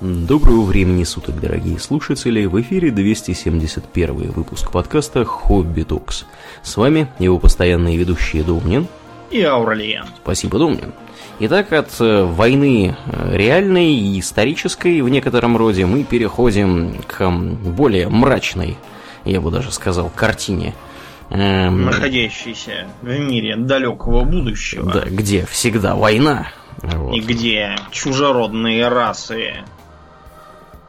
Доброго времени суток, дорогие слушатели! В эфире 271 выпуск подкаста «Хобби Токс». С вами его постоянные ведущие Домнин и Ауралиен. Спасибо, Домнин. Итак, от э, войны э, реальной и исторической в некотором роде мы переходим к более мрачной, я бы даже сказал, картине. Эм... Находящейся в мире далекого будущего. Да, где всегда война. Вот. И где чужеродные расы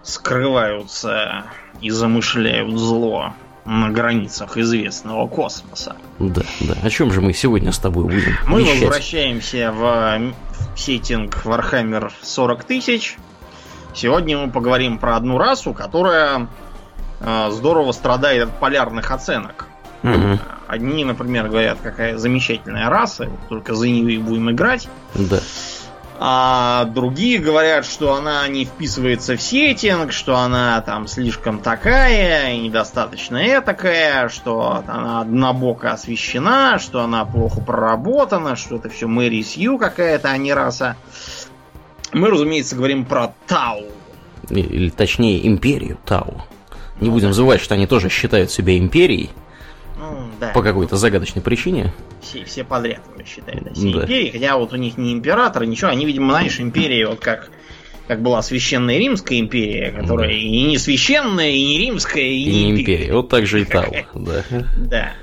скрываются и замышляют зло на границах известного космоса. Да, да. О чем же мы сегодня с тобой будем? Мы вещать? возвращаемся в сеттинг Warhammer 40 тысяч. Сегодня мы поговорим про одну расу, которая э, здорово страдает от полярных оценок. Угу. Одни, например, говорят, какая замечательная раса, только за нее и будем играть. Да. А другие говорят, что она не вписывается в сеттинг, что она там слишком такая недостаточно такая, что она однобоко освещена, что она плохо проработана, что это все Мэри Сью какая-то, а не раса. Мы, разумеется, говорим про Тау. Или точнее, империю Тау. Не будем забывать, что они тоже считают себя империей. Да. По какой-то загадочной причине. Все, все подряд уже считают, да, все да. империи. Хотя вот у них не император, ничего. Они, видимо, знаешь, империи, вот как, как была священная Римская империя, которая да. и не священная, и не римская, и, и не империя. империя. Вот так же и Тау, да. Да.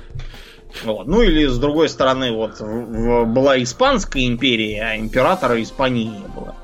Вот. Ну или с другой стороны, вот в, в, была Испанская империя, а императора Испании не было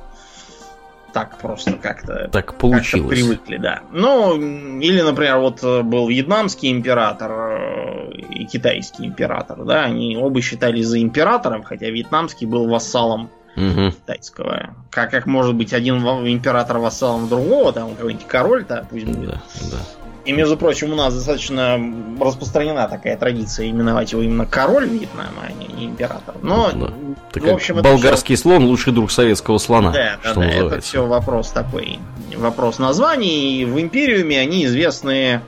так просто как-то так получилось. Как привыкли, да. Ну, или, например, вот э, был вьетнамский император э, и китайский император, да, они оба считались за императором, хотя вьетнамский был вассалом угу. китайского. Как, как может быть один император вассалом другого, там какой-нибудь король-то, пусть будет. Да, да. И, между прочим, у нас достаточно распространена такая традиция именовать его именно король Вьетнама, а не император. Но, да. в общем, болгарский все... слон лучший друг советского слона. Да, да, да. Это все вопрос такой, вопрос названий. И в Империуме они известны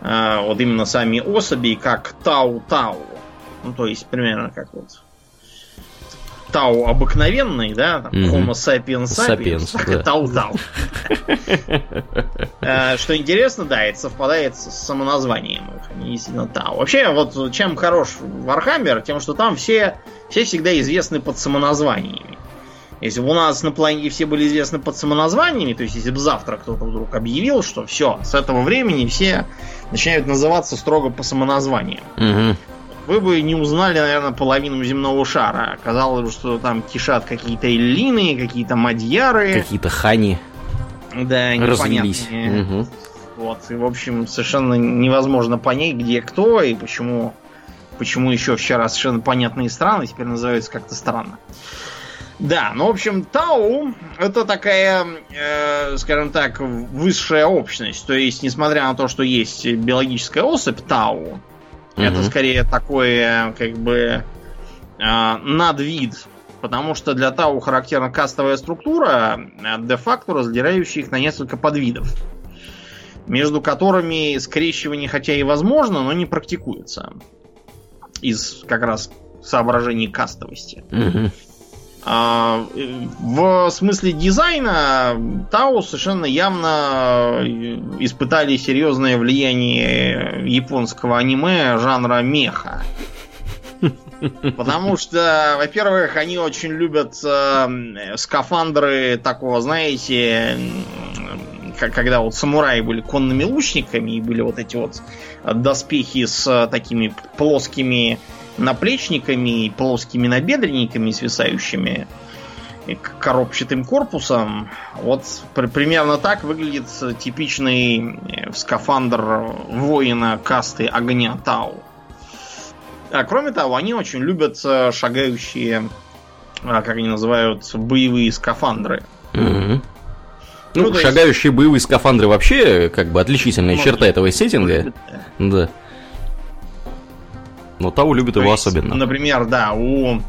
э, вот именно сами особи как Тау-Тау. Ну, то есть, примерно как вот Тау обыкновенный, да, там, mm-hmm. Homo sapiens sapiens, sapiens Тау-Тау. Э, что интересно, да, это совпадает с самоназванием их, они действительно Тау. Вообще, вот чем хорош Warhammer, тем, что там все, все всегда известны под самоназваниями. Если бы у нас на планете все были известны под самоназваниями, то есть если бы завтра кто-то вдруг объявил, что все, с этого времени все начинают называться строго по самоназваниям. Угу вы бы не узнали, наверное, половину земного шара. Оказалось, что там кишат какие-то эллины, какие-то мадьяры. Какие-то хани. Да, непонятные. Угу. Вот, и, в общем, совершенно невозможно понять, где кто и почему, почему еще вчера совершенно понятные страны теперь называются как-то странно. Да, ну, в общем, Тау это такая, э, скажем так, высшая общность. То есть, несмотря на то, что есть биологическая особь Тау, Угу. Это скорее такое, как бы, э, надвид. Потому что для Тау характерна кастовая структура, э, де-факто разделяющая их на несколько подвидов. Между которыми скрещивание хотя и возможно, но не практикуется. Из как раз соображений кастовости. Угу. А, в смысле дизайна Тау совершенно явно испытали серьезное влияние японского аниме жанра меха. Потому что, во-первых, они очень любят э, скафандры такого, знаете, как, когда вот самураи были конными лучниками и были вот эти вот доспехи с такими плоскими наплечниками и плоскими набедренниками свисающими коробчатым корпусом. Вот при, примерно так выглядит типичный э, скафандр воина касты огня Тау. А кроме того, они очень любят э, шагающие, а, как они называют, боевые скафандры. Mm-hmm. Ну, ну шагающие есть... боевые скафандры вообще как бы отличительная Может, черта этого сеттинга. Да. Но Тау любит То его есть, особенно. Например, да, у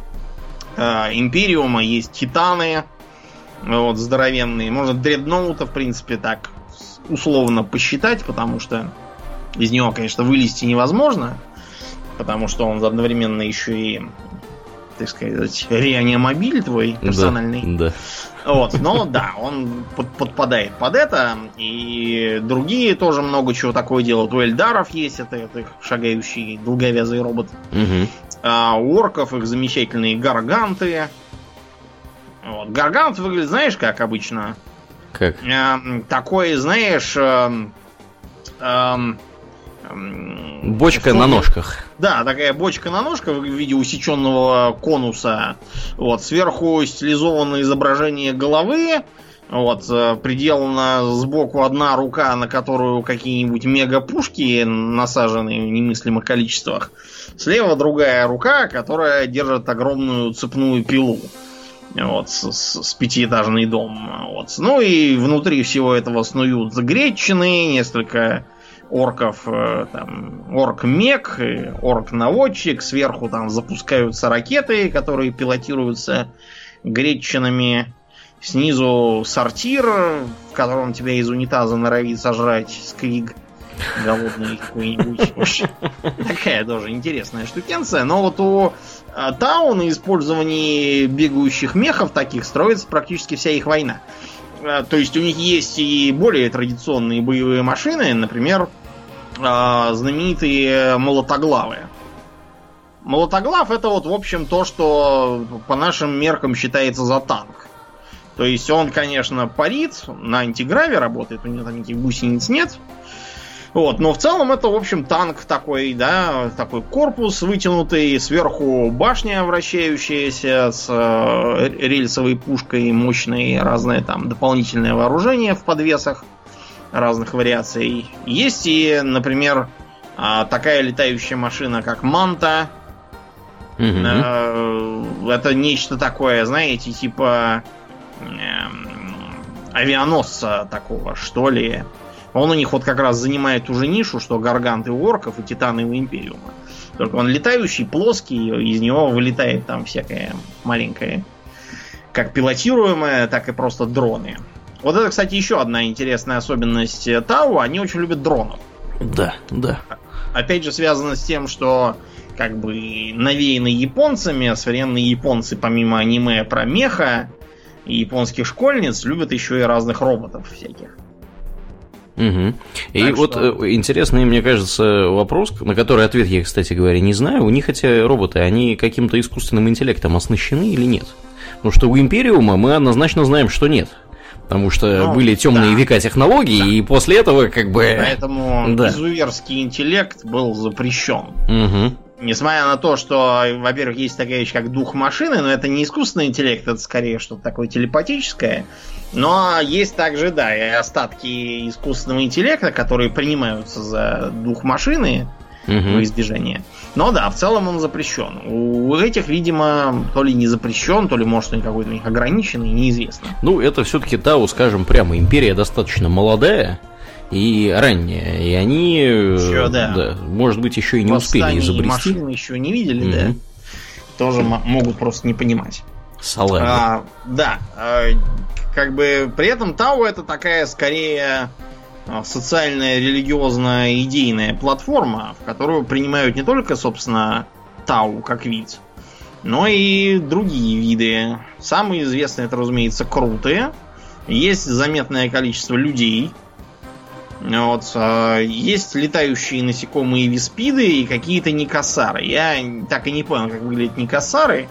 э, Империума есть титаны, вот, здоровенные. Можно дредноута, в принципе, так условно посчитать, потому что из него, конечно, вылезти невозможно, потому что он одновременно еще и, так сказать, реанимобиль твой персональный. Да, да. Вот, но да, он под, подпадает под это. И другие тоже много чего такое делают. У Эльдаров есть это, это их шагающий долговязый робот. Угу. А у орков их замечательные гарганты. Вот. Гаргант выглядит, знаешь, как обычно? Как? Э, такой, знаешь... Э, э, Бочка на ножках. Да, такая бочка на ножках в виде усеченного конуса. Вот, сверху стилизованное изображение головы. Вот, э, приделана сбоку одна рука, на которую какие-нибудь мега-пушки насажены в немыслимых количествах. Слева другая рука, которая держит огромную цепную пилу. Вот, с, с, с пятиэтажный дом. Вот. Ну и внутри всего этого снуют гречины, несколько орков, э, там, орк-мек, орк-наводчик, сверху там запускаются ракеты, которые пилотируются гречинами, снизу сортир, в котором тебя из унитаза норовит сожрать скриг голодный какой-нибудь. Такая тоже интересная штукенция. Но вот у э, Тау на использовании бегающих мехов таких строится практически вся их война. Э, то есть у них есть и более традиционные боевые машины, например, э, знаменитые молотоглавы. Молотоглав это вот, в общем, то, что по нашим меркам считается за танк. То есть он, конечно, парит, на антиграве работает, у него там никаких гусениц нет. Вот, но в целом это, в общем, танк такой, да, такой корпус вытянутый, сверху башня вращающаяся с э, рельсовой пушкой мощной, разное там дополнительное вооружение в подвесах разных вариаций. Есть и, например, э, такая летающая машина, как Манта. Угу. Это нечто такое, знаете, типа э, авианосца такого, что ли. Он у них вот как раз занимает ту же нишу, что гарганты у орков и титаны у Империума. Только он летающий, плоский, из него вылетает там всякое маленькое. Как пилотируемое, так и просто дроны. Вот это, кстати, еще одна интересная особенность Тау. Они очень любят дронов. Да, да. Опять же, связано с тем, что как бы навеяны японцами, современные японцы, помимо аниме про меха и японских школьниц, любят еще и разных роботов всяких. Угу. И так вот что... Э, интересный, мне кажется, вопрос, на который ответ я, кстати говоря, не знаю. У них эти роботы, они каким-то искусственным интеллектом оснащены или нет? Потому что у Империума мы однозначно знаем, что нет. Потому что ну, были темные да. века технологий, да. и после этого как бы. Поэтому да. изуверский интеллект был запрещен. Угу. Несмотря на то, что, во-первых, есть такая вещь, как дух машины, но это не искусственный интеллект, это скорее что-то такое телепатическое. Но есть также, да, и остатки искусственного интеллекта, которые принимаются за дух машины угу. во избежание. Но да, в целом он запрещен. У этих, видимо, то ли не запрещен, то ли, может, он какой-то у них ограниченный, неизвестно. Ну, это все-таки Тау, скажем прямо, империя достаточно молодая и ранняя, и они, еще, да. да, может быть, еще и не успели изобрести. машины еще не видели, угу. да, тоже могут просто не понимать. Салами. А, да, а, как бы при этом Тау это такая скорее а, социальная, религиозная, идейная платформа, в которую принимают не только, собственно, Тау как вид, но и другие виды. Самые известные это, разумеется, крутые. Есть заметное количество людей, вот, а, есть летающие насекомые виспиды и какие-то никосары. Я так и не понял, как выглядят никосары.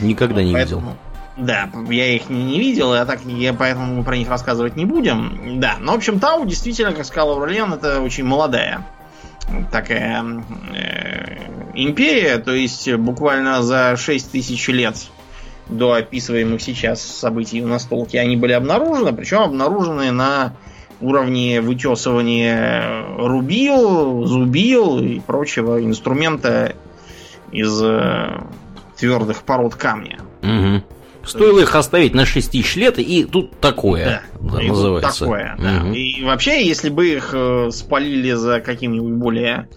Никогда не поэтому... видел. Да, я их не, не видел, я так я поэтому мы про них рассказывать не будем. Да, но в общем Тау действительно, как сказал Аурлен, это очень молодая такая э, империя, то есть буквально за 6 тысяч лет до описываемых сейчас событий на столке они были обнаружены, причем обнаружены на уровне вытесывания рубил, зубил и прочего инструмента из э, твердых пород камня. Угу. Стоило их оставить на 6 тысяч лет, и тут такое да, да, называется. такое, да. Угу. И вообще, если бы их э, спалили за каким-нибудь более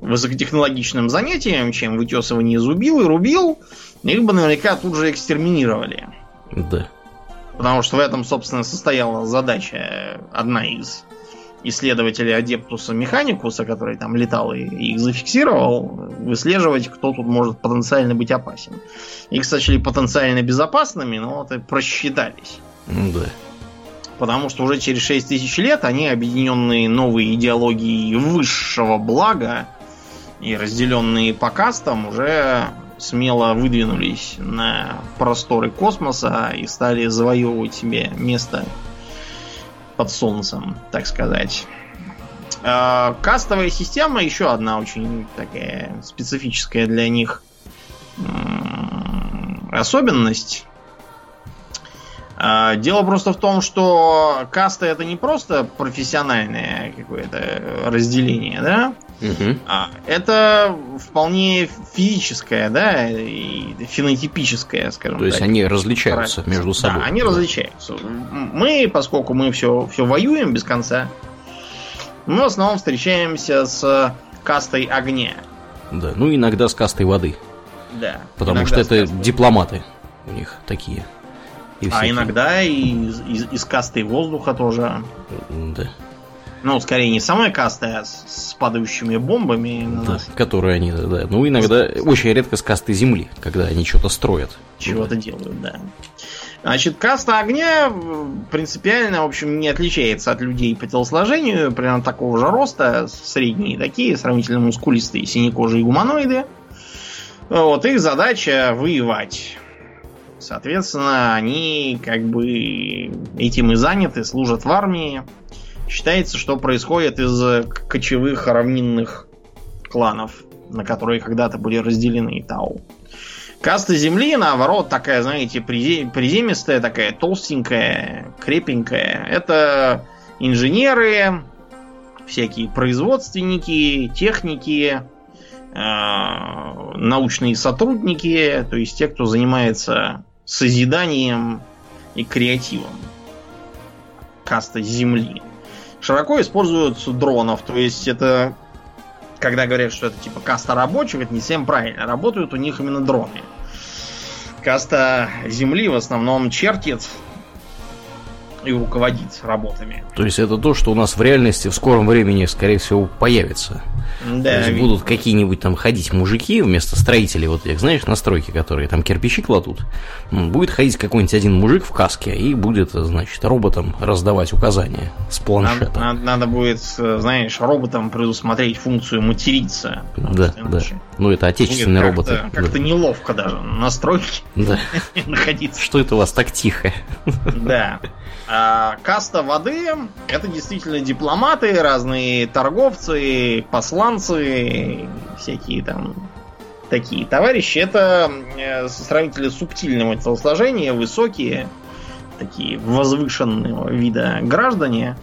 высокотехнологичным занятием, чем вытесывание зубил и рубил, их бы наверняка тут же экстерминировали. Да. Потому что в этом, собственно, состояла задача одна из исследователей Адептуса Механикуса, который там летал и их зафиксировал, выслеживать, кто тут может потенциально быть опасен. Их сочли потенциально безопасными, но вот и просчитались. Да. Потому что уже через 6 тысяч лет они, объединенные новой идеологией высшего блага и разделенные по кастам, уже смело выдвинулись на просторы космоса и стали завоевывать себе место под солнцем, так сказать. А, кастовая система еще одна очень такая специфическая для них особенность. А, дело просто в том, что каста это не просто профессиональное какое-то разделение, да? Угу. Это вполне физическое, да, и фенотипическое, скажем То так. То есть они различаются Правильно. между собой. Да, они да. различаются. Мы, поскольку мы все, все воюем без конца, мы в основном встречаемся с кастой огня. Да, ну иногда с кастой воды. Да. Потому что это дипломаты у них такие. И а иногда и из, из, из касты воздуха тоже. Да. Ну, скорее не самая каста, а с, падающими бомбами да, нас. Которые они, да. Ну, иногда, очень редко с касты земли, когда они что-то строят. Чего-то да. делают, да. Значит, каста огня принципиально, в общем, не отличается от людей по телосложению, примерно такого же роста, средние такие, сравнительно мускулистые, синекожие гуманоиды. Вот, их задача воевать. Соответственно, они как бы этим и заняты, служат в армии. Считается, что происходит из кочевых равнинных кланов, на которые когда-то были разделены Тау. Каста земли, наоборот, такая, знаете, приземистая, такая толстенькая, крепенькая. Это инженеры, всякие производственники, техники, э, научные сотрудники, то есть те, кто занимается созиданием и креативом. Каста земли. Широко используют дронов, то есть это когда говорят, что это типа каста рабочих, это не всем правильно. Работают у них именно дроны. Каста земли в основном чертит и руководит работами. То есть это то, что у нас в реальности в скором времени, скорее всего, появится. Да, То есть будут какие-нибудь там ходить мужики вместо строителей, вот этих, знаешь, настройки, которые там кирпичи кладут. Будет ходить какой-нибудь один мужик в каске и будет, значит, роботам раздавать указания с планшета. Надо, надо, будет, знаешь, роботам предусмотреть функцию материться. Да, да. Ну, это отечественные как роботы. Как-то да. неловко даже на стройке да. находиться. Что это у вас так тихо? Да. А каста воды это действительно дипломаты, разные торговцы, посланцы, всякие там такие товарищи. Это э, сравнительно субтильного телосложения, высокие, такие возвышенного вида граждане.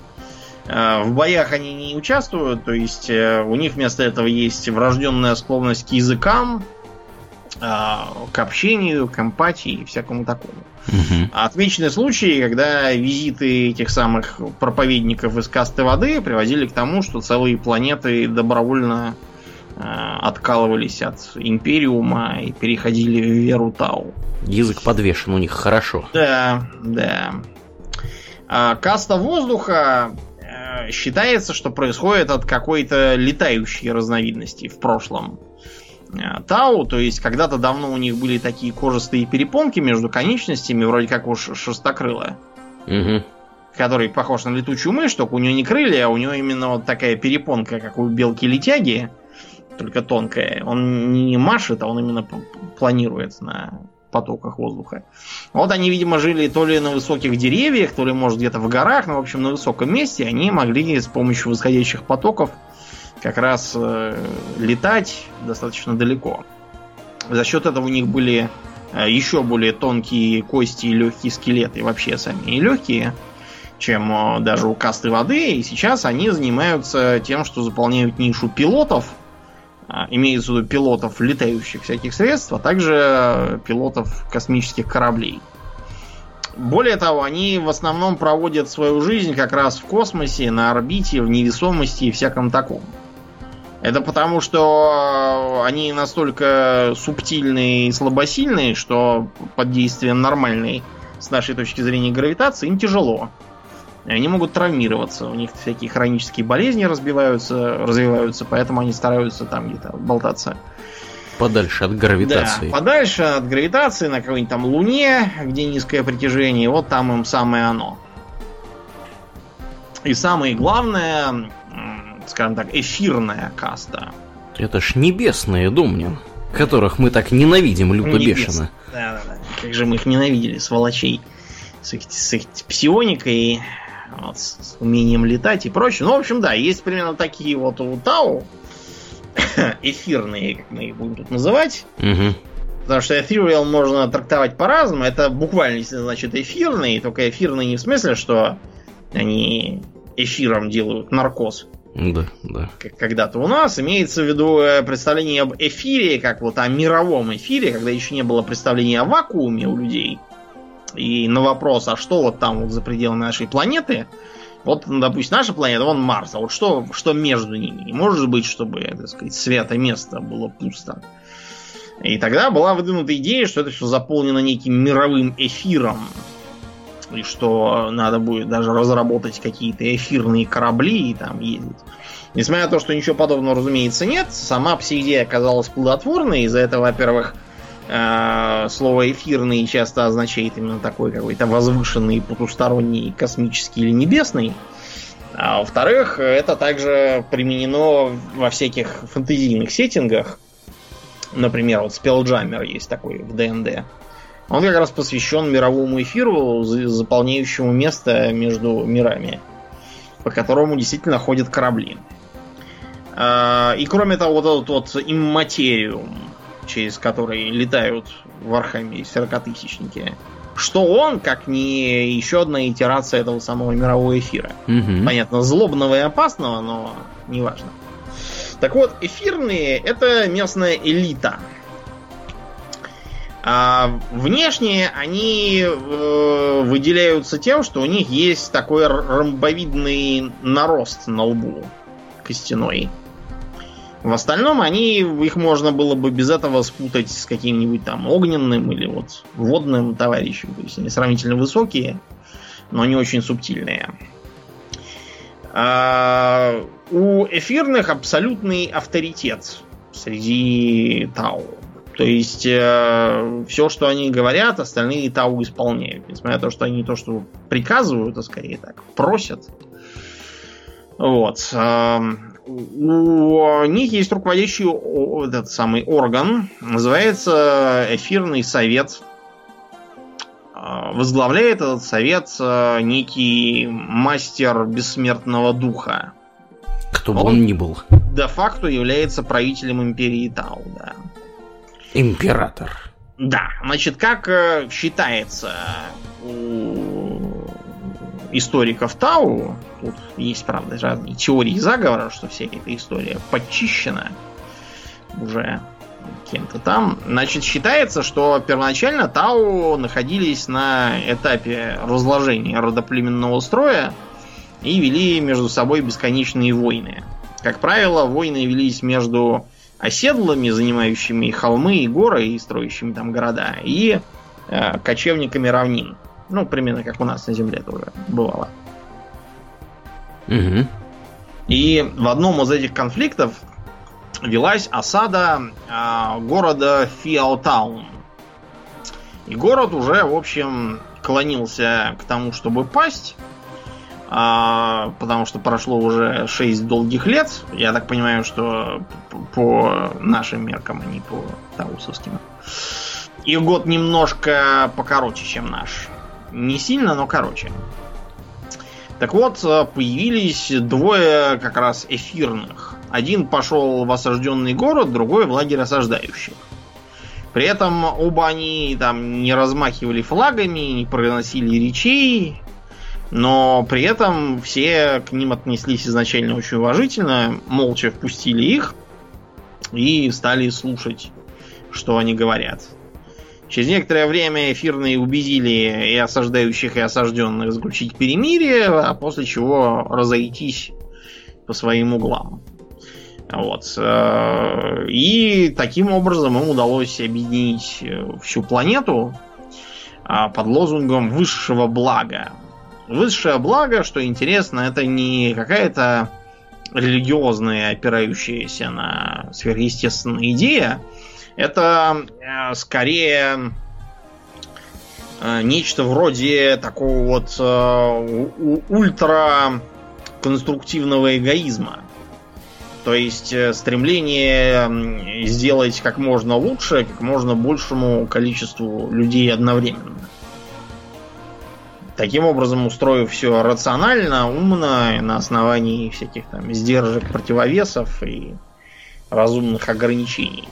А, в боях они не участвуют, то есть э, у них вместо этого есть врожденная склонность к языкам, к общению, к эмпатии и всякому такому. Угу. Отмечены случаи, когда визиты этих самых проповедников из касты воды приводили к тому, что целые планеты добровольно э, откалывались от Империума и переходили в веру Тау. Язык подвешен у них хорошо. Да, да. А каста воздуха э, считается, что происходит от какой-то летающей разновидности в прошлом. Э, Тау, то есть когда-то давно у них были такие кожистые перепонки между конечностями, вроде как у шерстокрыла. Угу. Который похож на летучую мышь, только у нее не крылья, а у него именно вот такая перепонка, как у белки-летяги, только тонкая. Он не машет, а он именно планирует на потоках воздуха. Вот они, видимо, жили то ли на высоких деревьях, то ли, может, где-то в горах, но, в общем, на высоком месте они могли с помощью восходящих потоков как раз э, летать достаточно далеко. За счет этого у них были э, еще более тонкие кости и легкие скелеты, вообще сами и легкие, чем э, даже у касты воды. И сейчас они занимаются тем, что заполняют нишу пилотов, э, имеется в виду пилотов летающих всяких средств, а также пилотов космических кораблей. Более того, они в основном проводят свою жизнь как раз в космосе, на орбите, в невесомости и всяком таком. Это потому, что они настолько субтильные и слабосильные, что под действием нормальной, с нашей точки зрения, гравитации им тяжело. Они могут травмироваться, у них всякие хронические болезни разбиваются, развиваются, поэтому они стараются там где-то болтаться Подальше от гравитации. Да, подальше от гравитации на какой-нибудь там Луне, где низкое притяжение, вот там им самое оно. И самое главное, скажем так, эфирная каста. Это ж небесные, Думнин, которых мы так ненавидим люто бешено. Да, да, да. Как же мы их ненавидели, сволочей. С их, с их псионикой, вот, с умением летать и прочее. Ну, в общем, да, есть примерно такие вот у Тау, эфирные, как мы их будем тут называть. Угу. Потому что эфириал можно трактовать по-разному. Это буквально значит эфирные, только эфирные не в смысле, что они эфиром делают наркоз. Да, да. Когда-то у нас имеется в виду э, представление об эфире, как вот о мировом эфире, когда еще не было представления о вакууме у людей. И на вопрос, а что вот там вот за пределами нашей планеты, вот, ну, допустим, наша планета, вон Марс, а вот что, что между ними? Не может быть, чтобы, так сказать, свято место было пусто. И тогда была выдвинута идея, что это все заполнено неким мировым эфиром. И что надо будет даже разработать какие-то эфирные корабли и там ездить. Несмотря на то, что ничего подобного, разумеется, нет, сама пси-идея оказалась плодотворной. Из-за этого, во-первых, Э, слово эфирный часто означает именно такой какой-то возвышенный, потусторонний, космический или небесный. А во-вторых, это также применено во всяких фэнтезийных сеттингах. Например, вот Spelljammer есть такой в ДНД. Он как раз посвящен мировому эфиру, заполняющему место между мирами, по которому действительно ходят корабли. А, и кроме того, вот этот вот имматериум, через который летают в Архаме 40-тысячники. Что он, как не еще одна итерация этого самого мирового эфира. Угу. Понятно, злобного и опасного, но неважно. Так вот, эфирные это местная элита. А внешне они э, выделяются тем, что у них есть такой ромбовидный нарост на лбу костяной. В остальном они, их можно было бы без этого спутать с каким-нибудь там огненным или вот водным товарищем. То есть они сравнительно высокие, но не очень субтильные. А, у эфирных абсолютный авторитет среди Тау. То есть э, все, что они говорят, остальные Тау исполняют. Несмотря на то, что они не то, что приказывают, а скорее так, просят. Вот. Э, у них есть руководящий этот самый орган, называется эфирный совет. А, возглавляет этот совет а, некий мастер бессмертного духа. Кто бы он, он ни был. Де-факто является правителем империи Тау, да. Император. Да, значит, как э, считается у историков Тау, тут есть, правда, разные теории заговора, что вся эта история подчищена уже кем-то там. Значит, считается, что первоначально Тау находились на этапе разложения родоплеменного строя и вели между собой бесконечные войны. Как правило, войны велись между оседлыми, занимающими холмы и горы и строящими там города, и э, кочевниками равнин. Ну, примерно как у нас на Земле тоже бывало. Угу. И в одном из этих конфликтов велась осада э, города Фиаутаун. И город уже, в общем, клонился к тому, чтобы пасть. А, потому что прошло уже 6 долгих лет. Я так понимаю, что по нашим меркам, а не по таусовским. И год немножко покороче, чем наш. Не сильно, но короче. Так вот, э, появились двое как раз эфирных. Один пошел в осажденный город, другой в лагерь осаждающих. При этом оба они там не размахивали флагами, не проносили речей, но при этом все к ним отнеслись изначально очень уважительно, молча впустили их и стали слушать, что они говорят. Через некоторое время эфирные убедили и осаждающих, и осажденных заключить перемирие, а после чего разойтись по своим углам. Вот. И таким образом им удалось объединить всю планету а, под лозунгом высшего блага. Высшее благо, что интересно, это не какая-то религиозная, опирающаяся на сверхъестественная идея, Это э, скорее э, нечто вроде такого вот э, ультра конструктивного эгоизма. То есть э, стремление сделать как можно лучше, как можно большему количеству людей одновременно. Таким образом, устроив все рационально, умно, на основании всяких там сдержек, противовесов и разумных ограничений.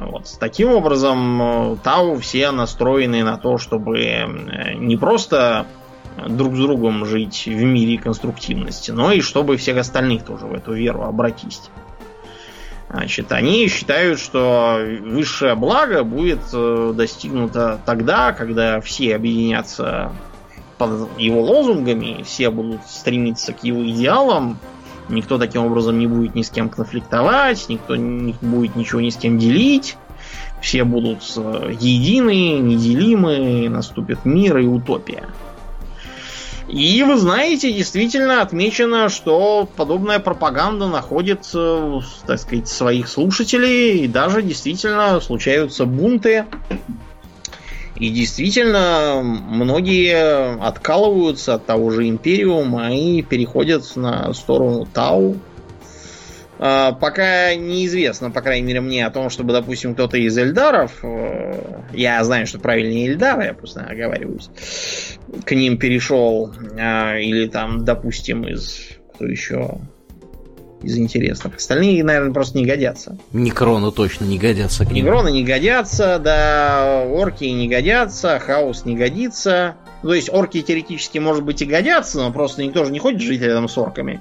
Вот. Таким образом, э, Тау все настроены на то, чтобы э, не просто друг с другом жить в мире конструктивности, но и чтобы всех остальных тоже в эту веру обратить. Значит, они считают, что высшее благо будет э, достигнуто тогда, когда все объединятся под его лозунгами, все будут стремиться к его идеалам, никто таким образом не будет ни с кем конфликтовать, никто не будет ничего ни с кем делить, все будут э, едины, неделимы, наступит мир и утопия. И вы знаете, действительно отмечено, что подобная пропаганда находит, так сказать, своих слушателей, и даже действительно случаются бунты. И действительно, многие откалываются от того же Империума и переходят на сторону Тау. А, пока неизвестно, по крайней мере, мне о том, чтобы, допустим, кто-то из Эльдаров, э, я знаю, что правильнее Эльдары, я просто оговариваюсь, к ним перешел, а, или там, допустим, из кто еще из интересных. Остальные, наверное, просто не годятся. Некроны точно не годятся к ним. Некроны не годятся, да, орки не годятся, хаос не годится. То есть орки теоретически, может быть, и годятся, но просто никто же не ходит жить рядом с орками.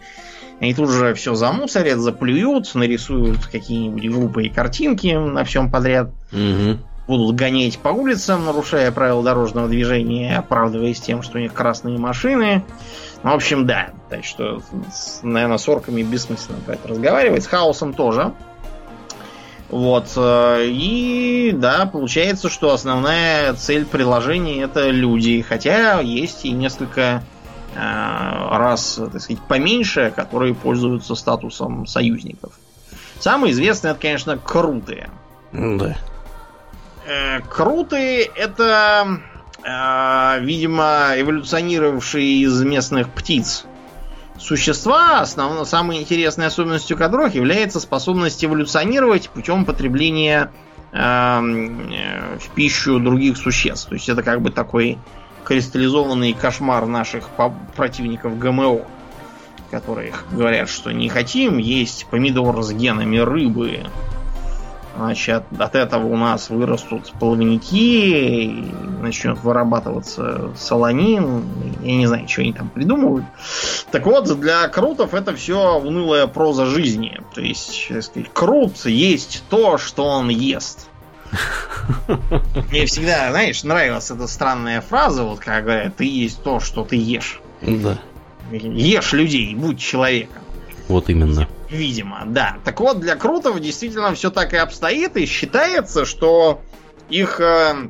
Они тут же все замусорят, заплюют, нарисуют какие-нибудь глупые картинки на всем подряд. Угу. Будут гонять по улицам, нарушая правила дорожного движения, оправдываясь тем, что у них красные машины. Ну, в общем, да. Так что, наверное, с орками бессмысленно про это разговаривать. С хаосом тоже. Вот. Э, и да, получается, что основная цель приложения это люди. Хотя есть и несколько Э, раз, так сказать, поменьше, которые пользуются статусом союзников. Самые известные, это, конечно, крутые. Да. Э, крутые это, э, видимо, эволюционировавшие из местных птиц существа, основно, самой интересной особенностью которых является способность эволюционировать путем потребления в пищу других существ. То есть это как бы такой кристаллизованный кошмар наших противников ГМО, которые говорят, что не хотим есть помидор с генами рыбы. Значит, от этого у нас вырастут плавники, начнет вырабатываться солонин. Я не знаю, что они там придумывают. Так вот, для крутов это все унылая проза жизни. То есть, сказать, крут есть то, что он ест. Мне всегда, знаешь, нравилась эта странная фраза, вот как говорят, ты есть то, что ты ешь. Да. Ешь людей, будь человеком. Вот именно. Видимо, да. Так вот, для крутов действительно все так и обстоит, и считается, что их э,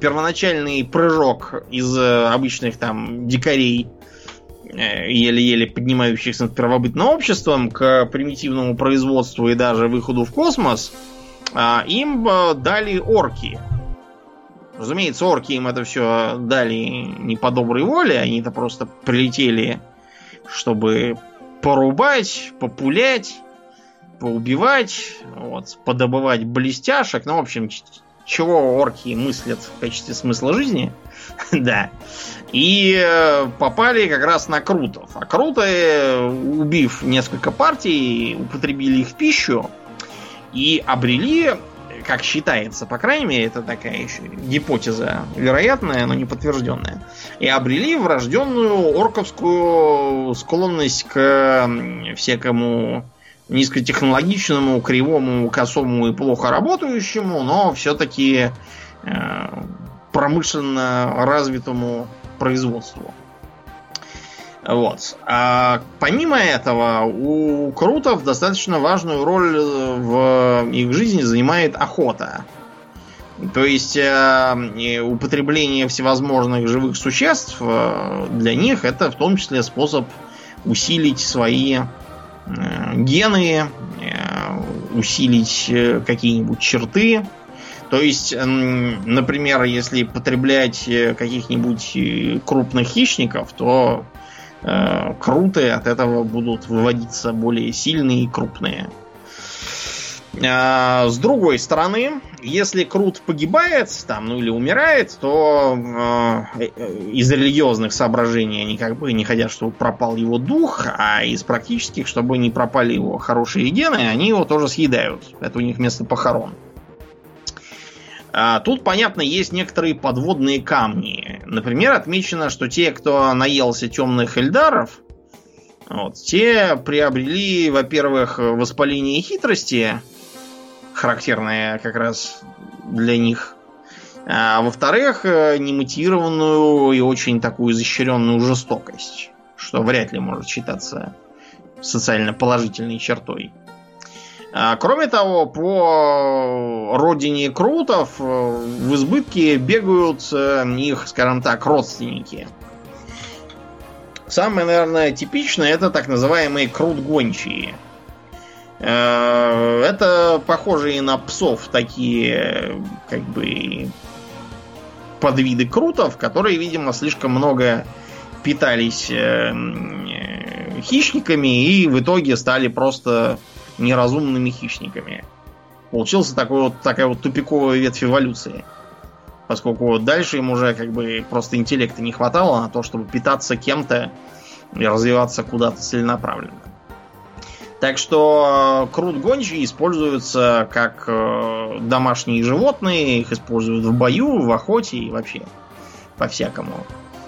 первоначальный прыжок из э, обычных там дикарей, э, еле-еле поднимающихся над первобытным обществом, к примитивному производству и даже выходу в космос – а, им э, дали орки. Разумеется, орки им это все дали не по доброй воле, они-то просто прилетели, чтобы порубать, популять, поубивать, вот, подобывать блестяшек. Ну, в общем, чего орки мыслят в качестве смысла жизни. да. И э, попали как раз на крутов. А круты, убив несколько партий, употребили их в пищу и обрели, как считается, по крайней мере, это такая еще гипотеза вероятная, но не подтвержденная, и обрели врожденную орковскую склонность к всякому низкотехнологичному, кривому, косому и плохо работающему, но все-таки э, промышленно развитому производству. Вот. А помимо этого, у крутов достаточно важную роль в их жизни занимает охота. То есть э, употребление всевозможных живых существ э, для них это в том числе способ усилить свои э, гены, усилить э, какие-нибудь черты. То есть, например, если потреблять э, каких-нибудь крупных хищников, то э, круты от этого будут выводиться более сильные и крупные. А, с другой стороны, если Крут погибает, там, ну или умирает, то э, из религиозных соображений они как бы не хотят, чтобы пропал его дух, а из практических, чтобы не пропали его хорошие гены, они его тоже съедают. Это у них место похорон. А, тут, понятно, есть некоторые подводные камни. Например, отмечено, что те, кто наелся темных эльдаров, вот, те приобрели, во-первых, воспаление хитрости, характерное как раз для них. А во-вторых, э, немотивированную и очень такую изощренную жестокость, что вряд ли может считаться социально положительной чертой. А, кроме того, по родине Крутов э, в избытке бегают э, их, скажем так, родственники. Самое, наверное, типичное это так называемые крут-гончие – Э, это похожие на псов такие, как бы, подвиды крутов, которые, видимо, слишком много питались хищниками и в итоге стали просто неразумными хищниками. Получился такой вот, такая вот тупиковая ветвь эволюции. Поскольку дальше им уже как бы просто интеллекта не хватало на то, чтобы питаться кем-то и развиваться куда-то целенаправленно. Так что э, крут гончие используются как э, домашние животные, их используют в бою, в охоте и вообще по-всякому.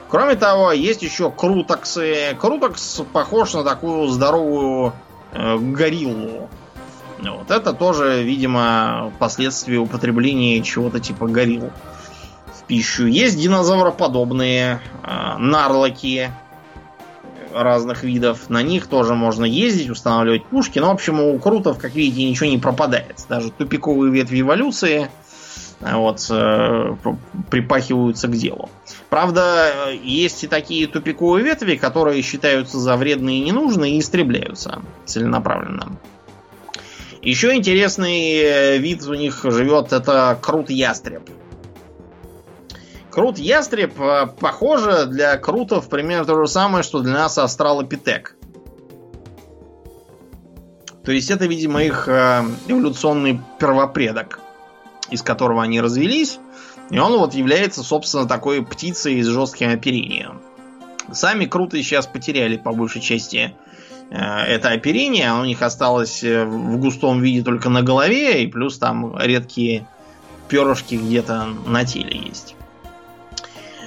Кроме того, есть еще крутоксы. Крутокс похож на такую здоровую гориллу. Вот это тоже, видимо, последствия употребления чего-то типа горилл в пищу. Есть динозавроподобные э, нарлоки, разных видов. На них тоже можно ездить, устанавливать пушки. Но, в общем, у крутов, как видите, ничего не пропадает. Даже тупиковые ветви эволюции э, вот, э, припахиваются к делу. Правда, есть и такие тупиковые ветви, которые считаются за вредные и ненужные и истребляются целенаправленно. Еще интересный э, вид у них живет, это крут ястреб. Крут ястреб э, похоже для крутов примерно то же самое, что для нас астралопитек. То есть это, видимо, их э, эволюционный первопредок, из которого они развелись. И он вот является, собственно, такой птицей с жестким оперением. Сами круты сейчас потеряли по большей части э, это оперение. Оно у них осталось в густом виде только на голове, и плюс там редкие перышки где-то на теле есть.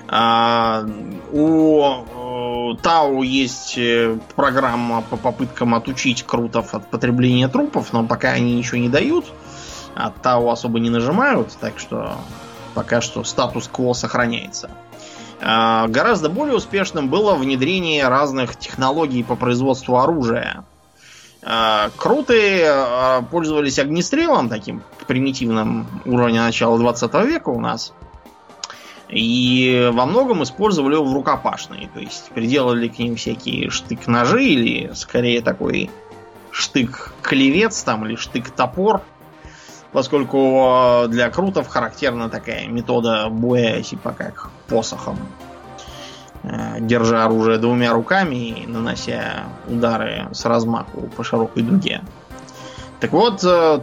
А, у Тау есть э, программа по попыткам отучить крутов от потребления трупов, но пока они ничего не дают. А Тау особо не нажимают, так что пока что статус-кво сохраняется. А, гораздо более успешным было внедрение разных технологий по производству оружия. А, круты пользовались огнестрелом, таким примитивным уровня начала 20 века у нас. И во многом использовали его в рукопашные. То есть приделали к ним всякие штык-ножи или скорее такой штык-клевец там или штык-топор. Поскольку для крутов характерна такая метода боя типа как посохом. Э, держа оружие двумя руками и нанося удары с размаху по широкой дуге. Так вот, э,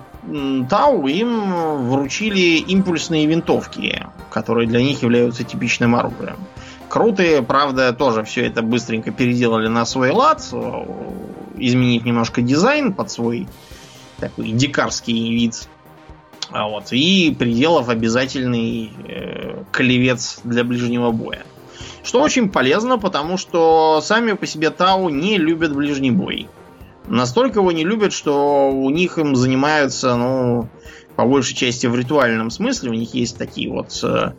Тау им вручили импульсные винтовки, которые для них являются типичным оружием. Крутые, правда, тоже все это быстренько переделали на свой лад, изменив немножко дизайн под свой такой дикарский вид. А вот, и приделав обязательный э, клевец для ближнего боя. Что очень полезно, потому что сами по себе Тау не любят ближний бой. Настолько его не любят, что у них им занимаются, ну, по большей части в ритуальном смысле. У них есть такие вот э,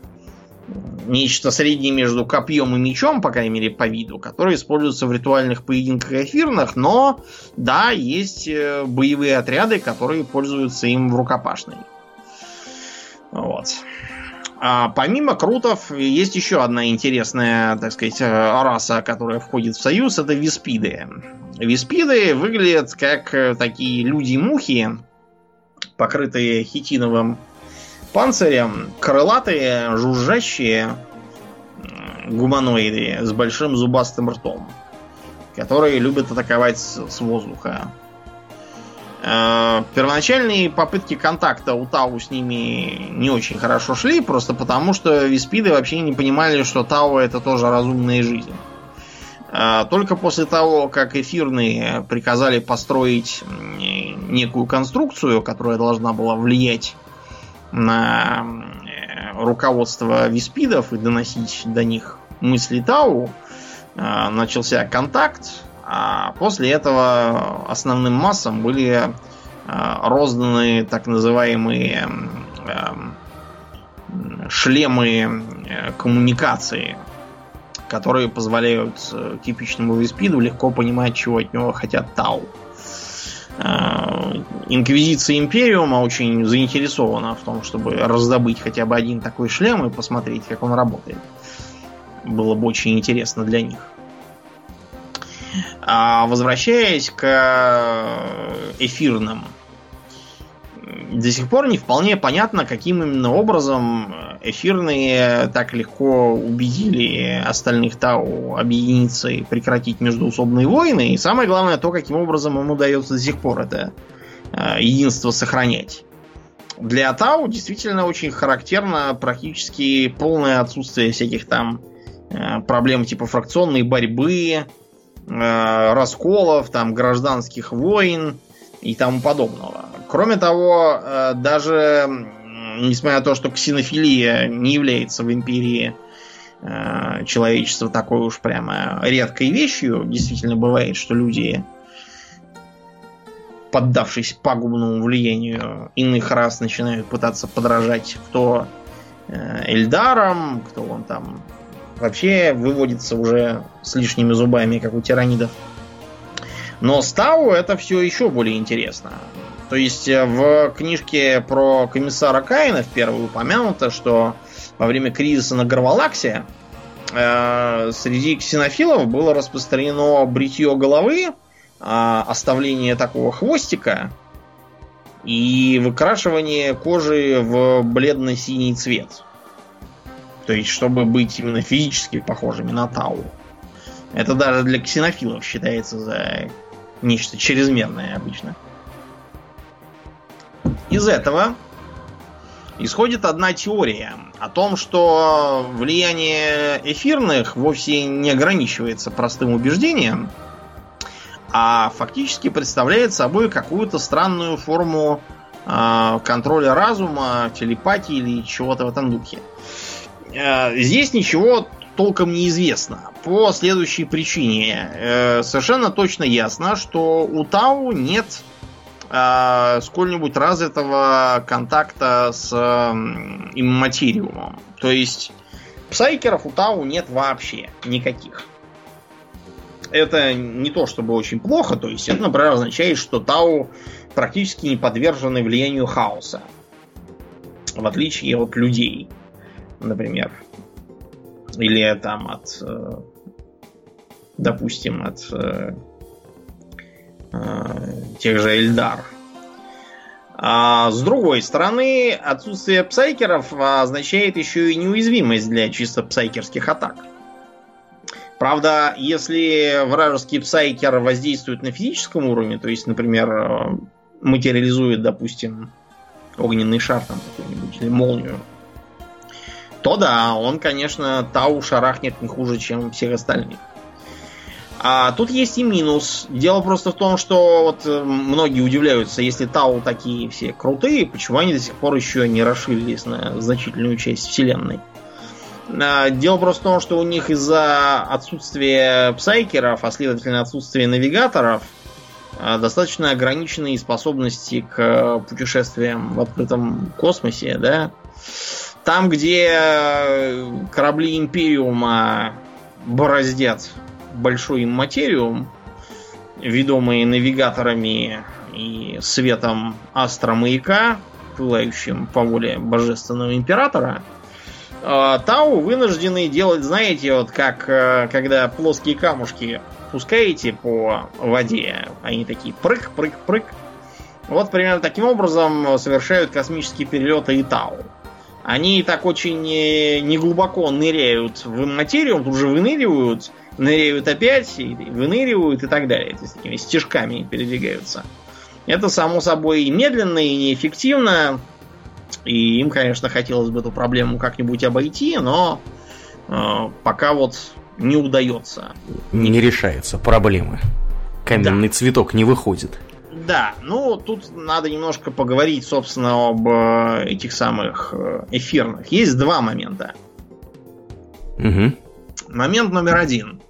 нечто среднее между копьем и мечом, по крайней мере, по виду, которые используются в ритуальных поединках эфирных, но да, есть э, боевые отряды, которые пользуются им в рукопашной. Вот. А помимо крутов, есть еще одна интересная, так сказать, э, раса, которая входит в союз, это виспиды. Виспиды выглядят как э, такие люди-мухи, покрытые хитиновым панцирем, крылатые, жужжащие гуманоиды с большим зубастым ртом, которые любят атаковать с, с воздуха. Э, первоначальные попытки контакта у Тау с ними не очень хорошо шли, просто потому что виспиды вообще не понимали, что Тау это тоже разумная жизнь. Э, только после того, как эфирные приказали построить некую конструкцию, которая должна была влиять на э, руководство виспидов и доносить до них мысли Тау, начался контакт, а после этого основным массам были а, розданы так называемые шлемы э, коммуникации, которые позволяют э, типичному виспиду легко понимать, чего от него хотят Тау. Инквизиция Империума очень заинтересована в том, чтобы раздобыть хотя бы один такой шлем и посмотреть, как он работает. Было бы очень интересно для них. А возвращаясь к э, эфирным, до сих пор не вполне понятно, каким именно образом эфирные так легко убедили остальных Тау объединиться и прекратить междуусобные войны. И самое главное то, каким образом им удается до сих пор это э, единство сохранять. Для Тау действительно очень характерно практически полное отсутствие всяких там э, проблем типа фракционной борьбы, расколов, там, гражданских войн и тому подобного. Кроме того, э, даже несмотря на то, что ксенофилия не является в империи э, человечества такой уж прямо редкой вещью, действительно бывает, что люди, поддавшись пагубному влиянию иных рас, начинают пытаться подражать кто Эльдарам, кто он там вообще выводится уже с лишними зубами, как у тиранидов. Но Стау это все еще более интересно. То есть э, в книжке про комиссара Каина в первой упомянуто, что во время кризиса на Гарвалаксе э, среди ксенофилов было распространено бритье головы, э, оставление такого хвостика и выкрашивание кожи в бледно-синий цвет. То есть, чтобы быть именно физически похожими на Тау. Это даже для ксенофилов считается за нечто чрезмерное обычно. Из этого исходит одна теория о том, что влияние эфирных вовсе не ограничивается простым убеждением, а фактически представляет собой какую-то странную форму э, контроля разума, телепатии или чего-то в этом духе. Здесь ничего толком не известно. По следующей причине. Э, совершенно точно ясно, что у Тау нет э, сколь-нибудь развитого контакта с имматериумом. То есть псайкеров у Тау нет вообще никаких. Это не то чтобы очень плохо, то есть это, например, означает, что Тау практически не подвержены влиянию хаоса. В отличие от людей например. Или там от, э, допустим, от э, э, тех же Эльдар. А с другой стороны, отсутствие псайкеров означает еще и неуязвимость для чисто псайкерских атак. Правда, если вражеский псайкер воздействует на физическом уровне, то есть, например, материализует, допустим, огненный шар там какой-нибудь или молнию, то да, он, конечно, Тау шарахнет не хуже, чем всех остальных. А тут есть и минус. Дело просто в том, что вот э, многие удивляются, если Тау такие все крутые, почему они до сих пор еще не расширились на значительную часть вселенной. А, дело просто в том, что у них из-за отсутствия псайкеров, а следовательно отсутствия навигаторов, а, достаточно ограниченные способности к путешествиям в открытом космосе, да. Там, где э, корабли Империума бороздят большой материум, ведомые навигаторами и светом астромаяка, пылающим по воле божественного императора, э, Тау вынуждены делать, знаете, вот как э, когда плоские камушки пускаете по воде, они такие прыг, прыг, прыг, Вот примерно таким образом совершают космические перелеты и Тау. Они так очень неглубоко ныряют в материю, тут же выныривают, ныряют опять, и выныривают и так далее. То есть такими стежками передвигаются. Это, само собой, медленно и неэффективно. И им, конечно, хотелось бы эту проблему как-нибудь обойти, но э, пока вот не удается. Не решается проблемы. Каменный да. цветок не выходит. Да, ну тут надо немножко поговорить, собственно, об э, этих самых э, эфирных. Есть два момента. Угу. Момент номер один.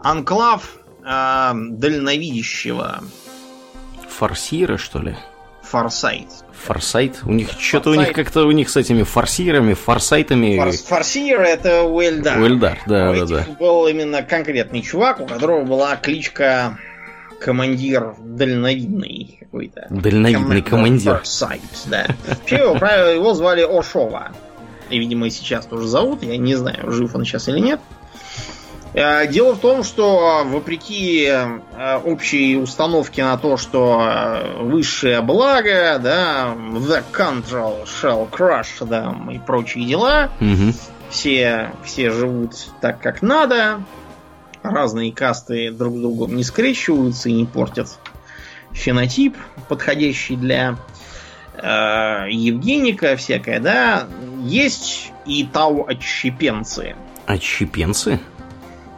Анклав э, дальновидящего. Форсира, что ли? Форсайт. Форсайт? У них что-то у них как-то у них с этими форсирами, форсайтами. Форс, форсир это Уэльдар. Уэльдар, да, у да, да. был именно конкретный чувак, у которого была кличка командир дальновидный какой-то. Дальновидный командир. Форсайт, да. Вообще его, его звали Ошова. И, видимо, и сейчас тоже зовут. Я не знаю, жив он сейчас или нет. Э, дело в том, что вопреки э, общей установке на то, что высшее благо, да, the control shall crush, да, и прочие дела, угу. все, все живут так, как надо, разные касты друг с другом не скрещиваются и не портят фенотип, подходящий для э, Евгеника всякое, да, есть и тау-отщепенцы. Отщепенцы?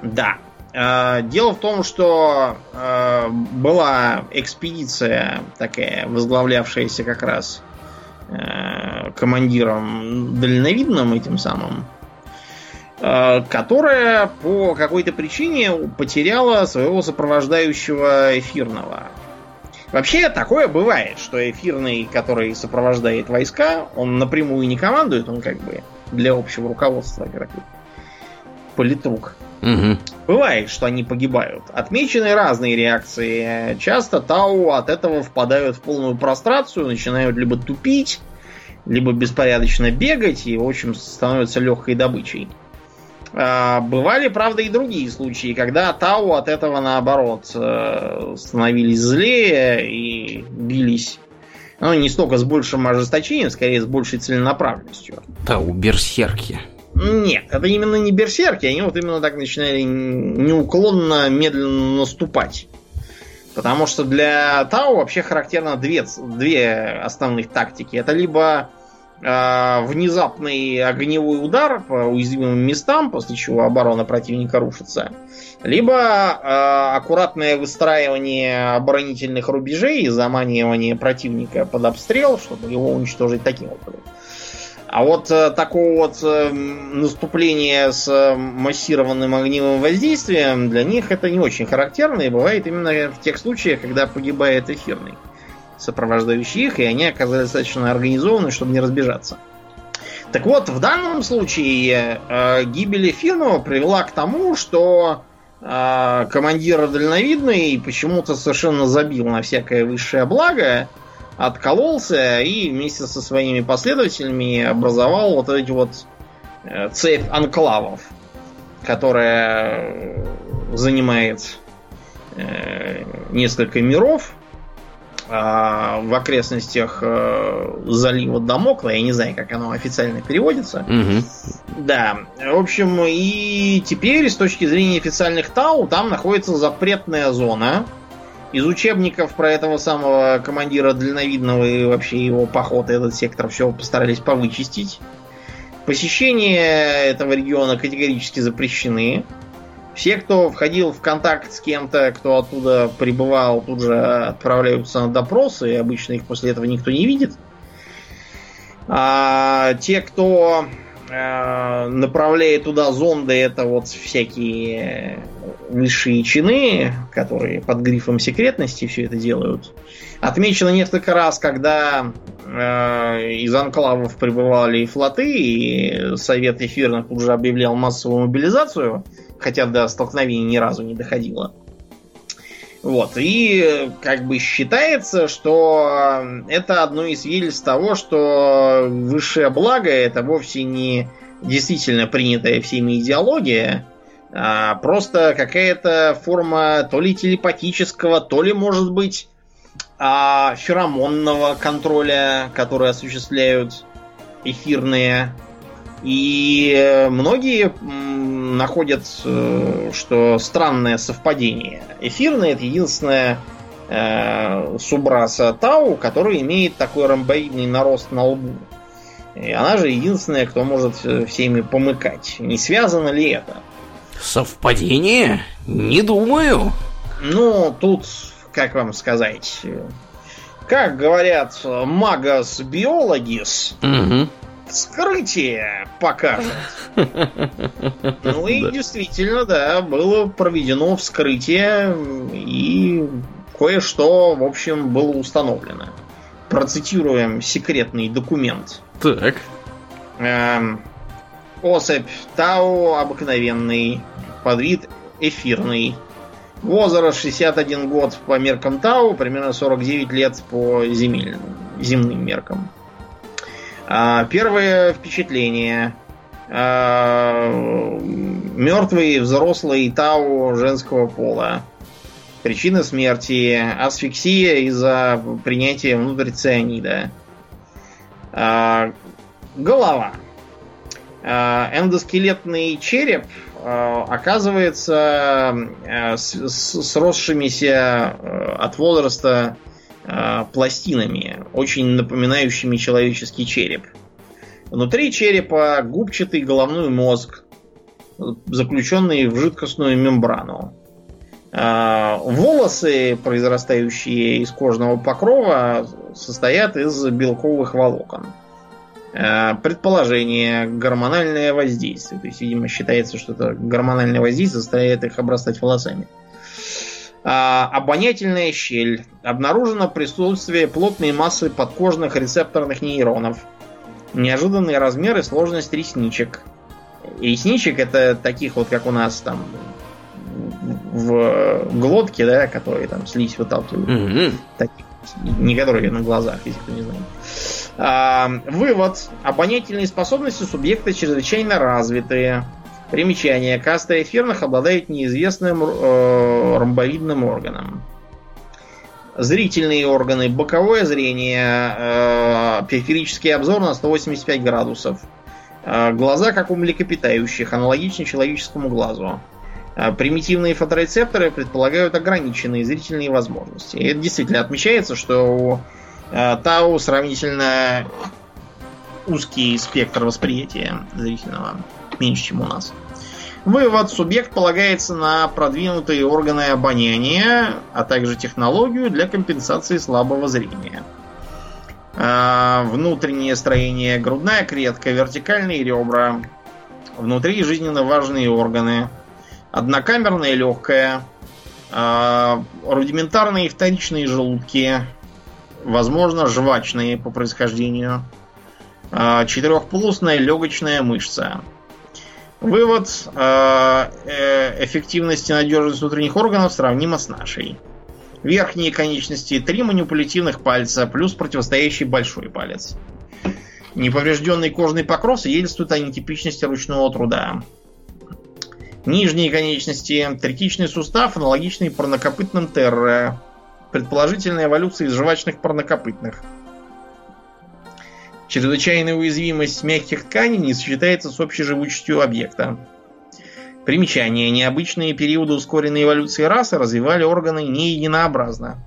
Да. Э, дело в том, что э, была экспедиция такая, возглавлявшаяся как раз э, командиром дальновидным этим самым, которая по какой-то причине потеряла своего сопровождающего эфирного. Вообще такое бывает, что эфирный, который сопровождает войска, он напрямую не командует, он как бы для общего руководства какой политрук. Угу. Бывает, что они погибают. Отмечены разные реакции. Часто Тау от этого впадают в полную прострацию, начинают либо тупить, либо беспорядочно бегать, и, в общем, становятся легкой добычей. А, бывали, правда, и другие случаи, когда Тау от этого, наоборот, э, становились злее и бились ну, не столько с большим ожесточением, скорее с большей целенаправленностью. Тау берсерки. Нет, это именно не берсерки, они вот именно так начинали неуклонно, медленно наступать. Потому что для Тау вообще характерно две, две основных тактики. Это либо внезапный огневой удар по уязвимым местам, после чего оборона противника рушится, либо э, аккуратное выстраивание оборонительных рубежей и заманивание противника под обстрел, чтобы его уничтожить таким образом. А вот э, такого вот э, наступления с э, массированным огневым воздействием для них это не очень характерно и бывает именно в тех случаях, когда погибает эфирный сопровождающий их, и они оказались достаточно организованы, чтобы не разбежаться. Так вот, в данном случае э, гибель эфирного привела к тому, что э, командир дальновидный почему-то совершенно забил на всякое высшее благо, откололся и вместе со своими последователями образовал вот эти вот э, цепь анклавов, которая занимает э, несколько миров в окрестностях э, залива Дамокла. Я не знаю, как оно официально переводится. Угу. Да. В общем, и теперь, с точки зрения официальных ТАУ, там находится запретная зона, из учебников про этого самого командира дальновидного и вообще его поход этот сектор все постарались повычистить. Посещения этого региона категорически запрещены. Все, кто входил в контакт с кем-то, кто оттуда прибывал, тут же отправляются на допросы, и обычно их после этого никто не видит. А те, кто э, направляет туда зонды, это вот всякие высшие чины, которые под грифом секретности все это делают. Отмечено несколько раз, когда э, из анклавов прибывали флоты, и Совет Эфирных уже объявлял массовую мобилизацию, хотя до столкновений ни разу не доходило. Вот, и как бы считается, что это одно из свидетельств того, что высшее благо это вовсе не действительно принятая всеми идеология, а, просто какая-то форма то ли телепатического, то ли, может быть, а феромонного контроля, который осуществляют эфирные. И многие находят, э, что странное совпадение. Эфирные это единственная э, субраса Тау, который имеет такой ромбоидный нарост на лбу. И она же единственная, кто может э, всеми помыкать. Не связано ли это? Совпадение? Не думаю. Ну, тут, как вам сказать, как говорят магас биологис, угу. Вскрытие покажет. Ну и действительно, да, было проведено вскрытие, и кое-что, в общем, было установлено. Процитируем секретный документ. Так. Эм, особь Тау обыкновенный, подвид эфирный. Возраст 61 год по меркам Тау, примерно 49 лет по земель, земным меркам. А, первое впечатление. А, мертвый взрослый Тау женского пола. Причина смерти асфиксия из-за принятия внутрь цианида. А, голова. Эндоскелетный череп оказывается с, сросшимися от возраста пластинами, очень напоминающими человеческий череп. Внутри черепа губчатый головной мозг, заключенный в жидкостную мембрану. Волосы, произрастающие из кожного покрова, состоят из белковых волокон. Э, предположение, гормональное воздействие. То есть, видимо, считается, что это гормональное воздействие заставляет их обрастать волосами. А, обонятельная щель. Обнаружено присутствие плотной массы подкожных рецепторных нейронов. Неожиданные размеры, сложность ресничек. Ресничек это таких вот, как у нас там в глотке, да, которые там слизь выталкивают. Mm-hmm. Таких не которые на глазах, если кто не знает. А, вывод. Обонятельные способности субъекта чрезвычайно развитые. Примечание. Каста эфирных обладает неизвестным э, ромбовидным органом. Зрительные органы. Боковое зрение. Э, периферический обзор на 185 градусов. Э, глаза, как у млекопитающих, аналогичны человеческому глазу. А примитивные фоторецепторы предполагают ограниченные зрительные возможности. И это действительно отмечается, что у э, Тау сравнительно узкий спектр восприятия зрительного, меньше, чем у нас. Вывод. Субъект полагается на продвинутые органы обоняния, а также технологию для компенсации слабого зрения. А, внутреннее строение грудная клетка, вертикальные ребра, внутри жизненно важные органы – Однокамерная легкая, э, рудиментарные вторичные желудки, возможно, жвачные по происхождению, э, четырехполосная легочная мышца. Вывод. Э, эффективность и надежность внутренних органов сравнима с нашей. Верхние конечности три манипулятивных пальца плюс противостоящий большой палец. Неповрежденный кожный покров свидетельствует о нетипичности ручного труда. Нижние конечности, третичный сустав, аналогичный парнокопытным терре. Предположительная эволюция из жвачных парнокопытных. Чрезвычайная уязвимость мягких тканей не сочетается с общей живучестью объекта. Примечание. Необычные периоды ускоренной эволюции расы развивали органы не единообразно.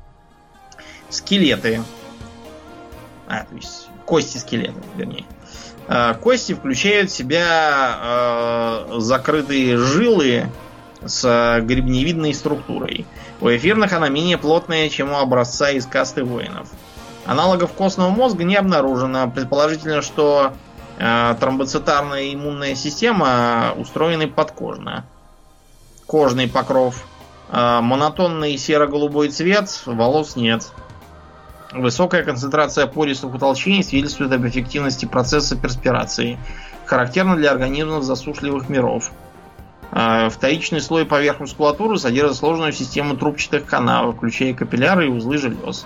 Скелеты. А, то есть кости скелета, вернее. Э, кости включают в себя э, закрытые жилы с гребневидной структурой. У эфирных она менее плотная, чем у образца из касты воинов. Аналогов костного мозга не обнаружено. Предположительно, что э, тромбоцитарная иммунная система устроена подкожно. Кожный покров. Э, монотонный серо-голубой цвет, волос нет. Высокая концентрация пористых утолщений свидетельствует об эффективности процесса перспирации, характерно для организмов засушливых миров. А, вторичный слой поверх мускулатуры содержит сложную систему трубчатых каналов, включая капилляры и узлы желез.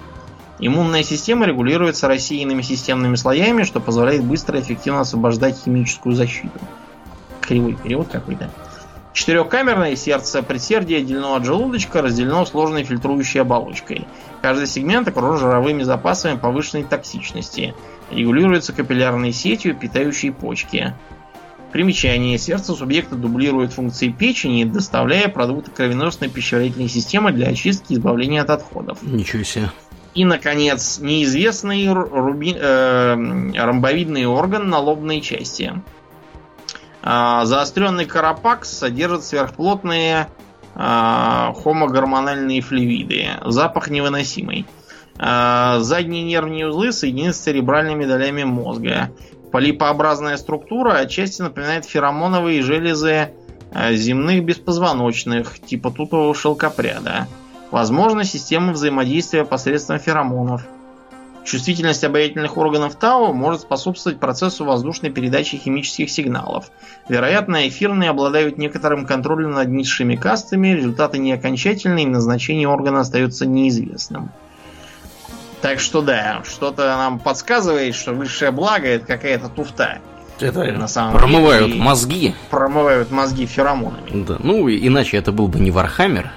Иммунная система регулируется рассеянными системными слоями, что позволяет быстро и эффективно освобождать химическую защиту. Кривой перевод какой-то. Четырехкамерное сердце, предсердие отделено от желудочка, разделено сложной фильтрующей оболочкой. Каждый сегмент окружен жировыми запасами повышенной токсичности. Регулируется капиллярной сетью, питающей почки. Примечание. Сердце субъекта дублирует функции печени, доставляя продукты кровеносной пищеварительной системы для очистки и избавления от отходов. Ничего себе. И, наконец, неизвестный руби... э, ромбовидный орган на лобной части. Э, заостренный карапакс содержит сверхплотные э, хомогормональные флюиды. Запах невыносимый. Э, задние нервные узлы соединены с церебральными долями мозга. Полипообразная структура отчасти напоминает феромоновые железы земных беспозвоночных, типа тутового шелкопряда. Возможно, система взаимодействия посредством феромонов. Чувствительность обонятельных органов Тау может способствовать процессу воздушной передачи химических сигналов. Вероятно, эфирные обладают некоторым контролем над низшими кастами, результаты не окончательные, и назначение органа остается неизвестным. Так что да, что-то нам подсказывает, что высшее благо это какая-то туфта. Это на самом промывают деле, мозги. Промывают мозги феромонами. Да, ну иначе это был бы не Вархаммер.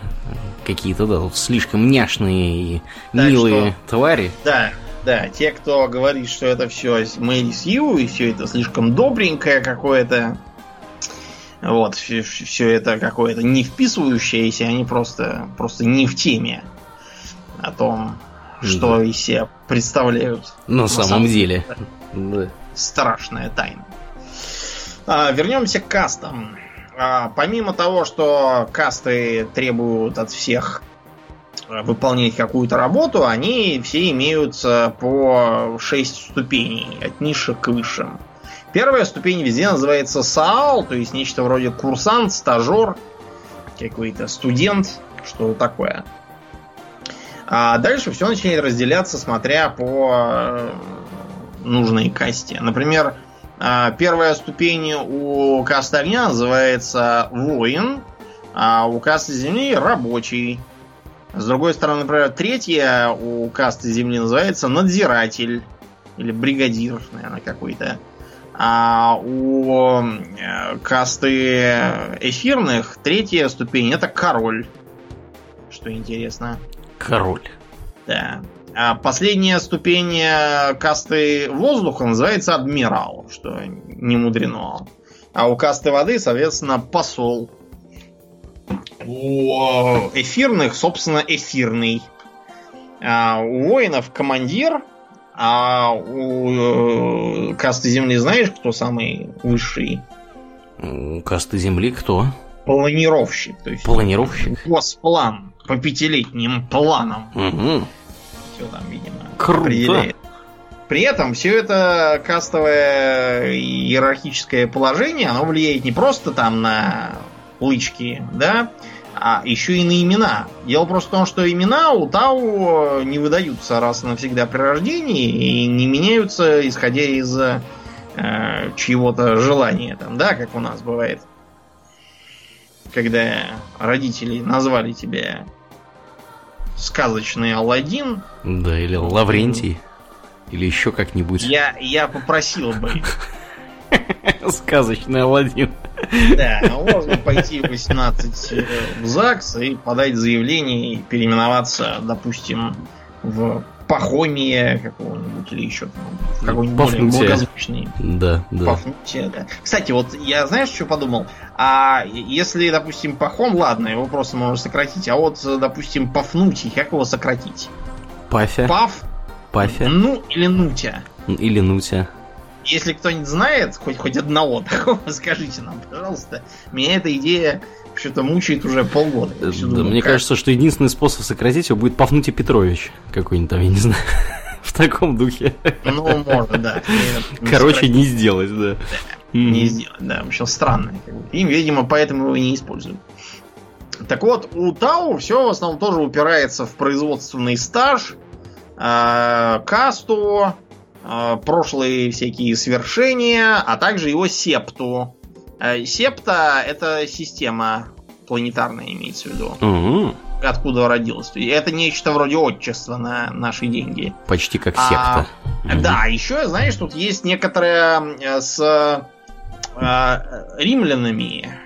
Какие-то, да, вот слишком няшные и так милые что, твари. Да, да, те, кто говорит, что это все Мэри Сью, и все это слишком добренькое какое-то, вот, все, все это какое-то не вписывающееся, они просто, просто не в теме о том, что да. из себя представляют. На, на самом, самом деле. Да. Страшная тайна. А, вернемся к кастам. А, помимо того, что касты требуют от всех а, выполнять какую-то работу, они все имеют по 6 ступеней, от низших к высшим. Первая ступень везде называется СААЛ, то есть нечто вроде курсант, стажер, какой-то студент, что такое. А дальше все начинает разделяться, смотря по э, нужной касте. Например, э, первая ступень у касты огня называется воин, а у касты земли рабочий. С другой стороны, например, третья у касты земли называется надзиратель или бригадир, наверное, какой-то. А у э, касты эфирных третья ступень это король. Что интересно. Король. Да. А последняя ступень э, касты воздуха называется адмирал, что не мудрено. А у касты воды, соответственно, посол. У эфирных, собственно, эфирный. А у воинов командир, а у э, касты земли знаешь, кто самый высший? У касты земли кто? Планировщик. То есть Планировщик? Госплан по пятилетним планам. Угу. Все там, видимо, Круто. определяет. При этом все это кастовое иерархическое положение, оно влияет не просто там на лычки, да, а еще и на имена. Дело просто в том, что имена у Тау не выдаются раз и навсегда при рождении и не меняются, исходя из э, чьего-то желания, там, да, как у нас бывает когда родители назвали тебя сказочный Алладин. Да, или Лаврентий. Или еще как-нибудь. Я, я попросил бы. Сказочный Алладин. Да, можно пойти в 18 э, в ЗАГС и подать заявление и переименоваться, допустим, в Пахомия какого-нибудь или еще там, какой-нибудь более благозвучный. Да, да. Пафнутия, да. Кстати, вот я знаешь, что подумал? А если, допустим, Пахом, ладно, его просто можно сократить, а вот, допустим, Пафнутий, как его сократить? Пафя. Паф? Пафя. Ну, или Нутя. Или Нутя. Если кто-нибудь знает хоть, хоть одного такого, скажите нам, пожалуйста. Меня эта идея что-то мучает уже полгода. Да, думаю, мне как? кажется, что единственный способ сократить его будет Пафнутий Петрович какой-нибудь там, я не знаю. В таком духе. Ну, можно, да. Короче, не сделать, да. Не сделать, да. В общем, странно. Им, видимо, поэтому его не используют. Так вот, у Тау все в основном тоже упирается в производственный стаж, э, касту, прошлые всякие свершения, а также его септу. Э, септа это система планетарная, имеется в виду. Угу. Откуда родилась. Это нечто вроде отчества на наши деньги. Почти как секта. А, угу. Да, еще, знаешь, тут есть некоторые э, с э, римлянами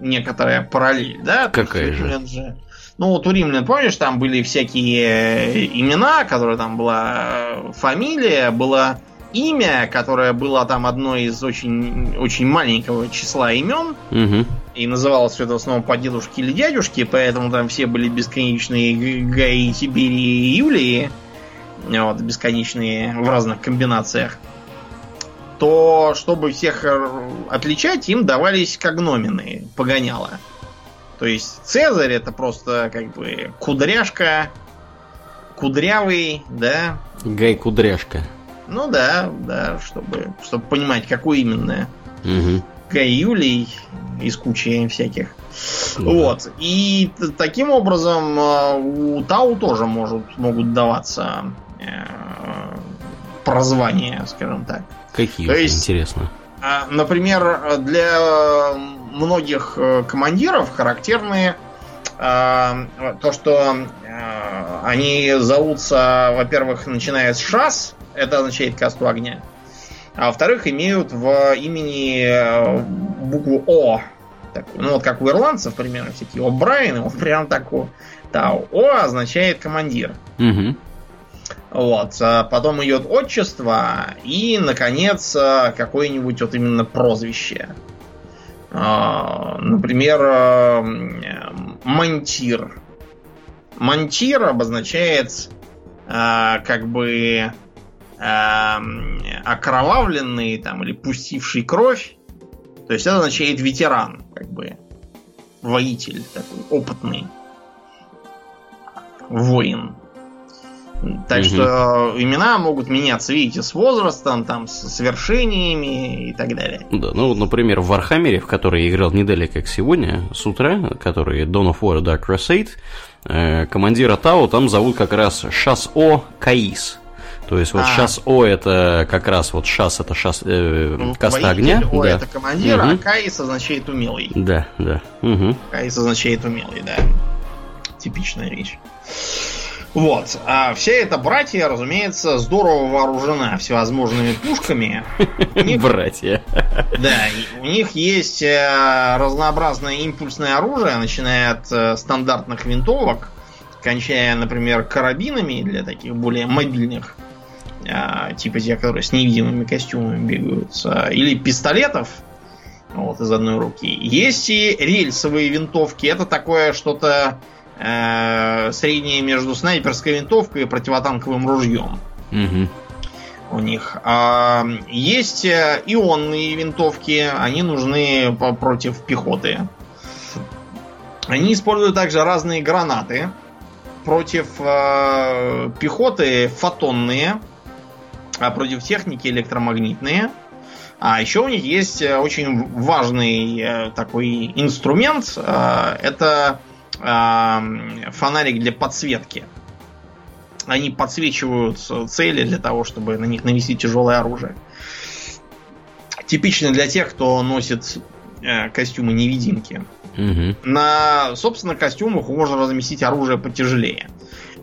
некоторая параллель, да? Какая же? же? Ну, вот у римлян, помнишь, там были всякие имена, которые там была фамилия, была имя, которое было там одно из очень, очень маленького числа имен. Угу. И называлось все это в основном по дедушке или дядюшке, поэтому там все были бесконечные Гаи, Тиберии и Юлии. Вот, бесконечные в разных комбинациях. То, чтобы всех отличать, им давались когномены, погоняло. То есть Цезарь это просто как бы кудряшка, кудрявый, да? Гай Кудряшка. Ну да, да, чтобы, чтобы понимать, какой именно. Угу. Гай Юлий из кучи всяких. Да. Вот. И таким образом э, у Тау тоже может, могут даваться э, прозвания, скажем так. Какие? То есть, интересно. А, например, для многих э, командиров характерны то, что они зовутся, во-первых, начиная с шас, это означает касту огня. А во-вторых, имеют в имени э, букву О. Такую, ну, вот как у ирландцев, примерно, всякие О Брайан, вот прям такой. Да, О означает командир. Угу. Вот. А потом идет отчество и, наконец, э, какое-нибудь вот именно прозвище. А, например, э, Монтир. Монтир обозначает как бы окровавленный там, или пустивший кровь. То есть это означает ветеран, как бы воитель такой опытный воин. Так угу. что имена могут меняться, видите, с возрастом, там, с свершениями и так далее. Да, ну, например, в Вархаммере, в который я играл неделя как сегодня, с утра, который Dawn of War Dark Crusade, э, командира Тау там зовут как раз Шас-О Каис. То есть вот а. сейчас О это как раз вот шас это шас э, ну, каста огня. О да. это командир, угу. а Каис означает умелый. Да, да. Угу. Каис означает умелый, да. Типичная вещь. Вот. А вся эта братья, разумеется, здорово вооружена всевозможными пушками. Братья. Да, у них есть э, разнообразное импульсное оружие, начиная от э, стандартных винтовок, кончая, например, карабинами для таких более мобильных а, типа те, которые с невидимыми костюмами бегают, или пистолетов, вот, из одной руки. Есть и рельсовые винтовки. Это такое что-то э, среднее между снайперской винтовкой и противотанковым ружьем. Угу. У них. А, есть э, ионные винтовки. Они нужны против пехоты. Они используют также разные гранаты. Против э, пехоты фотонные а против техники электромагнитные. А еще у них есть э, очень важный э, такой инструмент. Э, это фонарик для подсветки. Они подсвечивают цели для того, чтобы на них навести тяжелое оружие. Типично для тех, кто носит костюмы невидимки. Угу. На, собственно, костюмах можно разместить оружие потяжелее.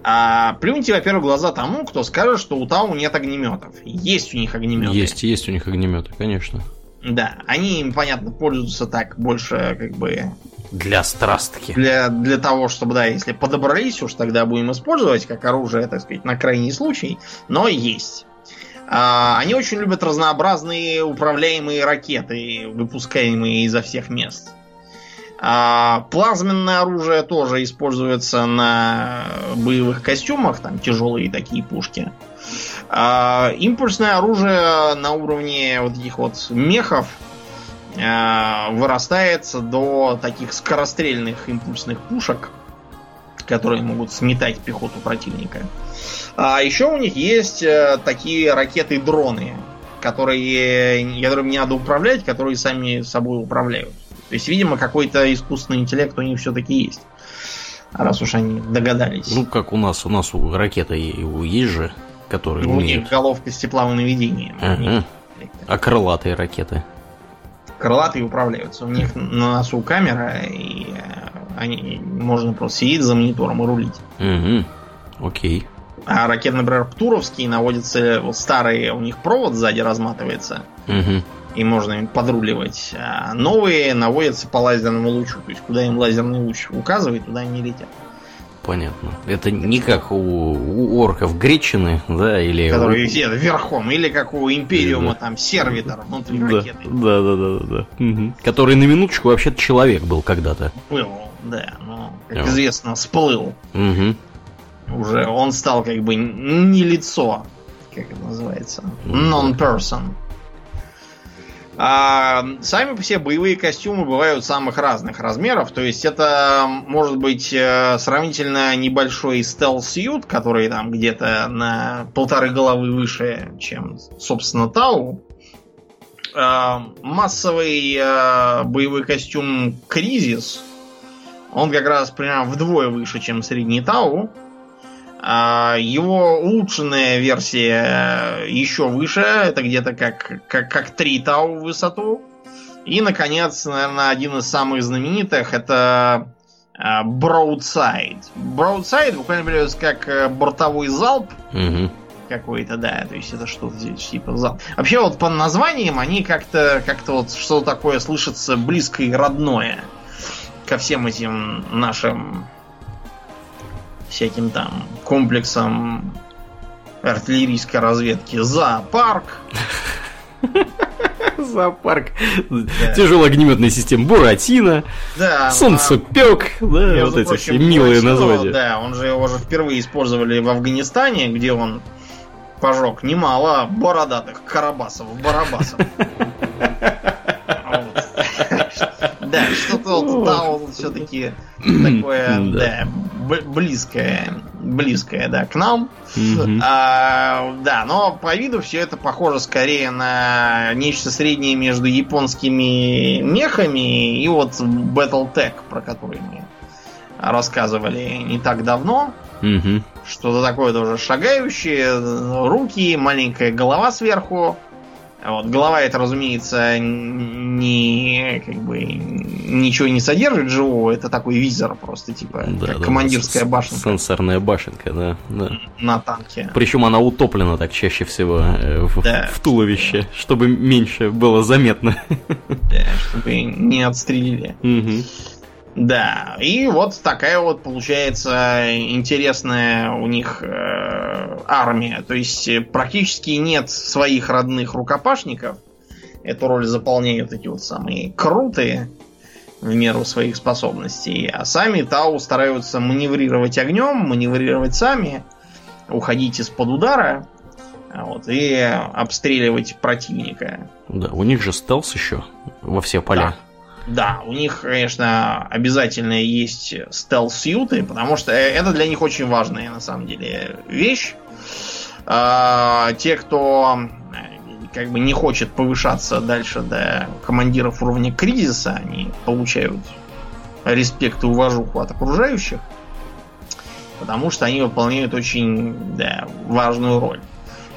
А плюньте, во-первых, глаза тому, кто скажет, что у Тау нет огнеметов. Есть у них огнеметы. Есть, есть у них огнеметы, конечно. Да, они им, понятно, пользуются так больше, как бы... Для страстки. Для, для того, чтобы, да, если подобрались уж, тогда будем использовать как оружие, так сказать, на крайний случай. Но есть. А, они очень любят разнообразные управляемые ракеты, выпускаемые изо всех мест. А, плазменное оружие тоже используется на боевых костюмах, там тяжелые такие пушки. А, импульсное оружие на уровне вот этих вот мехов вырастает до таких скорострельных импульсных пушек, которые могут сметать пехоту противника. А еще у них есть э, такие ракеты-дроны, которые, которыми не надо управлять, которые сами собой управляют. То есть, видимо, какой-то искусственный интеллект у них все-таки есть. Раз уж они догадались. Ну, как у нас, у нас у ракеты есть же, которые ну, умеют. У них головка с тепловым наведением. Ага. А крылатые ракеты? Крылатые управляются. У них на носу камера, и э, они можно просто сидеть за монитором и рулить. Угу. Окей. А ракеты, например, Птуровские наводятся, вот старые, у них провод сзади разматывается. Угу и можно им подруливать. А новые наводятся по лазерному лучу. То есть, куда им лазерный луч указывает, туда они летят. Понятно. Это не как у, у орков Гречины, да, или... Которые едят верхом, или как у Империума, да. там, сервитор внутри да. ракеты. Да, да, да, да. да. Угу. Который на минуточку вообще-то человек был когда-то. Был, да, но, как О. известно, всплыл. Угу. Уже он стал как бы не лицо, как это называется, non-person. А сами себе боевые костюмы бывают самых разных размеров. То есть это может быть э, сравнительно небольшой стелс-сьют, который там где-то на полторы головы выше, чем, собственно, Тау. А, массовый а, боевой костюм Кризис, он как раз примерно вдвое выше, чем средний Тау. А, его улучшенная версия еще выше, это где-то как, как, как 3 тау в высоту. И, наконец, наверное, один из самых знаменитых это а, Broadside. Broadside буквально переводится как э, бортовой залп. Угу. Какой-то, да, то есть это что-то типа залп. Вообще вот по названиям они как-то как-то вот что-то такое слышится близкое и родное ко всем этим нашим всяким там комплексом артиллерийской разведки. Зоопарк. Зоопарк. Да. Тяжелая огнеметная система Буратино. Да. Солнцепек. Да, вот эти все милые названия. Да, он же его же впервые использовали в Афганистане, где он пожег немало бородатых карабасов, барабасов. Да, что-то вот Таун все-таки такое, да, близкое, близкое, да, к нам. А, да, но по виду все это похоже скорее на нечто среднее между японскими мехами и вот Battletech, про который мы рассказывали не так давно. Что-то такое тоже шагающее, руки, маленькая голова сверху, вот, голова это, разумеется, не как бы ничего не содержит живого, это такой визор просто, типа, да, как да, командирская да, башенка. Сенсорная башенка, да, да. На танке. Причем она утоплена так чаще всего э, в, да. в туловище, чтобы меньше было заметно. Да, чтобы не отстрелили. Угу. Да, и вот такая вот получается интересная у них э, армия. То есть э, практически нет своих родных рукопашников. Эту роль заполняют эти вот самые крутые в меру своих способностей. А сами Тау стараются маневрировать огнем, маневрировать сами, уходить из-под удара вот, и обстреливать противника. Да, у них же стелс еще во все поля. Да, у них, конечно, обязательно есть стелс-сьюты, потому что это для них очень важная, на самом деле, вещь. А, те, кто э, как бы не хочет повышаться дальше до командиров уровня кризиса, они получают респект и уважуху от окружающих, потому что они выполняют очень да, важную роль.